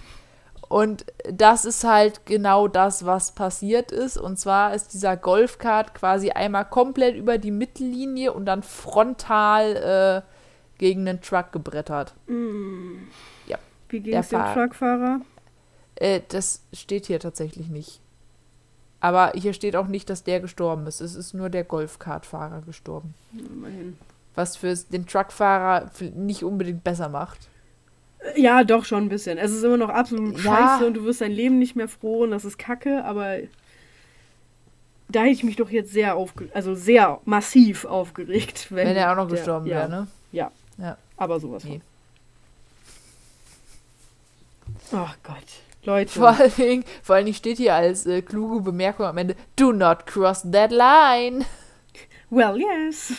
Und das ist halt genau das, was passiert ist. Und zwar ist dieser Golfkart quasi einmal komplett über die Mittellinie und dann frontal äh, gegen einen Truck gebrettert. Wie ging es dem Fahr- Truckfahrer? Äh, das steht hier tatsächlich nicht. Aber hier steht auch nicht, dass der gestorben ist. Es ist nur der Golfkartfahrer gestorben. Immerhin. Was für den Truckfahrer nicht unbedingt besser macht. Ja, doch schon ein bisschen. Es ist immer noch absolut Ja. scheiße und du wirst dein Leben nicht mehr froh und das ist kacke, aber da hätte ich mich doch jetzt sehr aufge also sehr massiv aufgeregt, wenn, Wenn er auch noch der- gestorben ja, wäre, ne? Ja. Ja. Aber sowas Nee. von. Ach Gott. Leute. Vor allen Dingen, vor allen Dingen steht hier als äh, kluge Bemerkung am Ende, do not cross that line. Well, yes.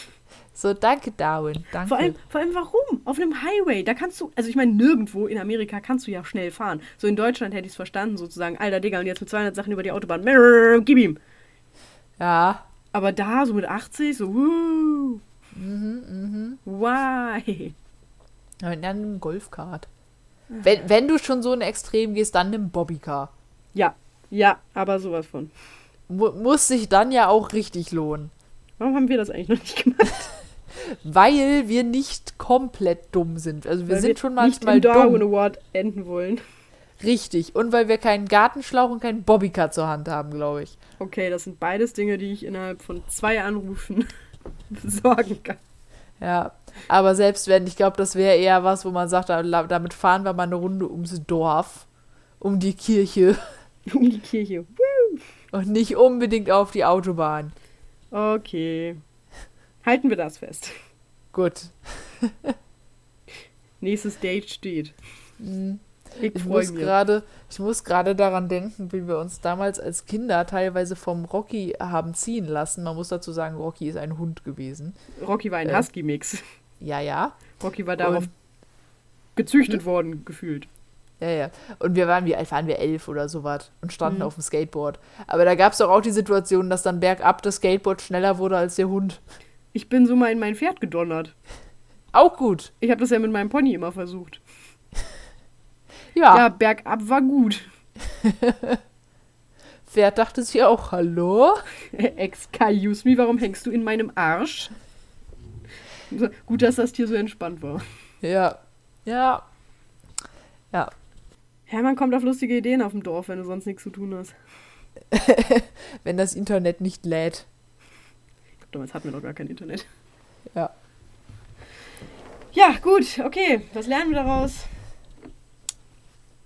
So, danke, Darwin. Danke. Vor allem, vor allem warum? Auf einem Highway, da kannst du, also ich meine, nirgendwo in Amerika kannst du ja schnell fahren. So in Deutschland hätte ich es verstanden, sozusagen, alter Digga, und jetzt mit 200 Sachen über die Autobahn, Brrr, gib ihm. ja, Aber da, so mit 80, so, wuh, mhm, why? aber dann ein Golfkart. Wenn, wenn du schon so ein Extrem gehst, dann nimm Bobbycar. Ja, ja, aber sowas von. Mu muss sich dann ja auch richtig lohnen. Warum haben wir das eigentlich noch nicht gemacht? Weil wir nicht komplett dumm sind. Also wir Weil sind schon nicht manchmal im Darwin dumm. Award enden wollen. Richtig. Und weil wir keinen Gartenschlauch und keinen Bobbycar zur Hand haben, glaube ich. Okay, das sind beides Dinge, die ich innerhalb von zwei Anrufen besorgen kann. Ja, aber selbst wenn, ich glaube, das wäre eher was, wo man sagt, da- damit fahren wir mal eine Runde ums Dorf, um die Kirche Um die Kirche. und nicht unbedingt auf die Autobahn. Okay. Halten wir das fest. Gut. Nächstes Date steht. Mhm. Ich Ich freue muss mich. gerade, ich muss gerade daran denken, wie wir uns damals als Kinder teilweise vom Rocky haben ziehen lassen. Man muss dazu sagen, Rocky ist ein Hund gewesen. Rocky war ein Äh. Husky-Mix. Ja, ja. Rocky war darauf Und- gezüchtet worden, gefühlt. Ja, ja. Und wir waren, wie alt waren wir? Elf oder sowas und standen Mhm. auf dem Skateboard. Aber da gab es doch auch die Situation, dass dann bergab das Skateboard schneller wurde als der Hund. Ich bin so mal in mein Pferd gedonnert. Auch gut. Ich habe das ja mit meinem Pony immer versucht. Ja, Ja, bergab war gut. Pferd dachte sich auch, hallo? Excuse me, warum hängst du in meinem Arsch? Gut, dass das Tier so entspannt war. Ja. Ja. Ja. Hermann kommt auf lustige Ideen auf dem Dorf, wenn du sonst nichts zu tun hast. Wenn das Internet nicht lädt. Damals hatten wir noch gar kein Internet. Ja. Ja, gut, okay. Was lernen wir daraus?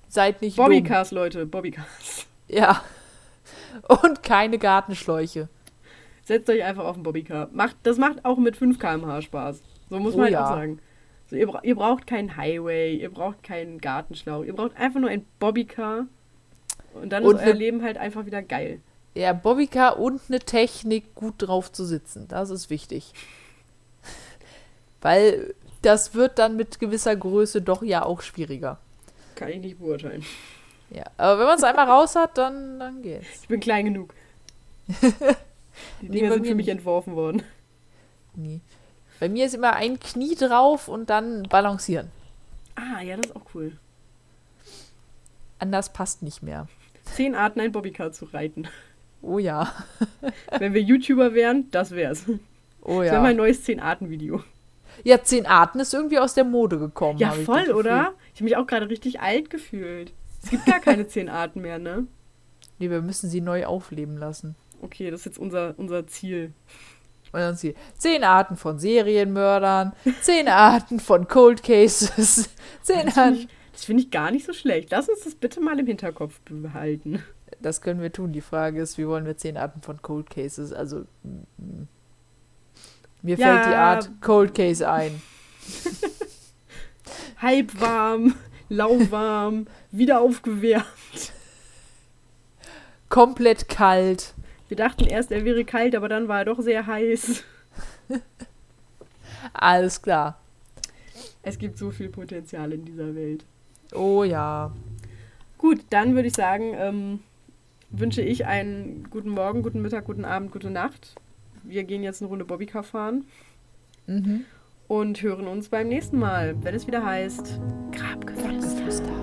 Seid nicht dumm. Bobbycars, Leute, Bobbycars. Ja. Und keine Gartenschläuche. Setzt euch einfach auf den Bobbycar. Macht, das macht auch mit 5 km/h Spaß. So muss Oh man halt ja. auch sagen. So, ihr, ihr braucht keinen Highway, ihr braucht keinen Gartenschlauch, ihr braucht einfach nur ein Bobbycar. Und dann Und ist euer Leben halt einfach wieder geil. Ja, Bobbycar und eine Technik, gut drauf zu sitzen. Das ist wichtig. Weil das wird dann mit gewisser Größe doch ja auch schwieriger. Kann ich nicht beurteilen. Ja, aber wenn man es einmal raus hat, dann, dann geht's. Ich bin klein genug. Die Nee, Dinge bei sind für mich entworfen worden. Nie. Bei mir ist immer ein Knie drauf und dann balancieren. Ah, ja, das ist auch cool. Anders passt nicht mehr. Zehn Arten, ein Bobbycar zu reiten. Oh ja. Wenn wir YouTuber wären, das wär's. Oh Das wäre mein ja. neues Zehn-Arten-Video. Ja, zehn Arten ist irgendwie aus der Mode gekommen. Ja, ich voll, Gefühl. oder? Ich habe mich auch gerade richtig alt gefühlt. Es gibt gar keine zehn Arten mehr, ne? Nee, wir müssen sie neu aufleben lassen. Okay, das ist jetzt unser, unser Ziel. Und dann sie zehn Arten von Serienmördern, zehn Arten von Cold Cases, zehn Das finde Arten. ich, das find ich gar nicht so schlecht. Lass uns das bitte mal im Hinterkopf behalten. Das können wir tun. Die Frage ist, wie wollen wir zehn Arten von Cold Cases? Also mir Ja. fällt die Art Cold Case ein. Halbwarm, lauwarm, wieder aufgewärmt. Komplett kalt. Wir dachten erst, er wäre kalt, aber dann war er doch sehr heiß. Alles klar. Es gibt so viel Potenzial in dieser Welt. Oh ja. Gut, dann würde ich sagen, ähm, wünsche ich einen guten Morgen, guten Mittag, guten Abend, gute Nacht. Wir gehen jetzt eine Runde Bobbycar fahren. Mhm. Und hören uns beim nächsten Mal, wenn es wieder heißt Grabgeflüster. Grabgeflüster.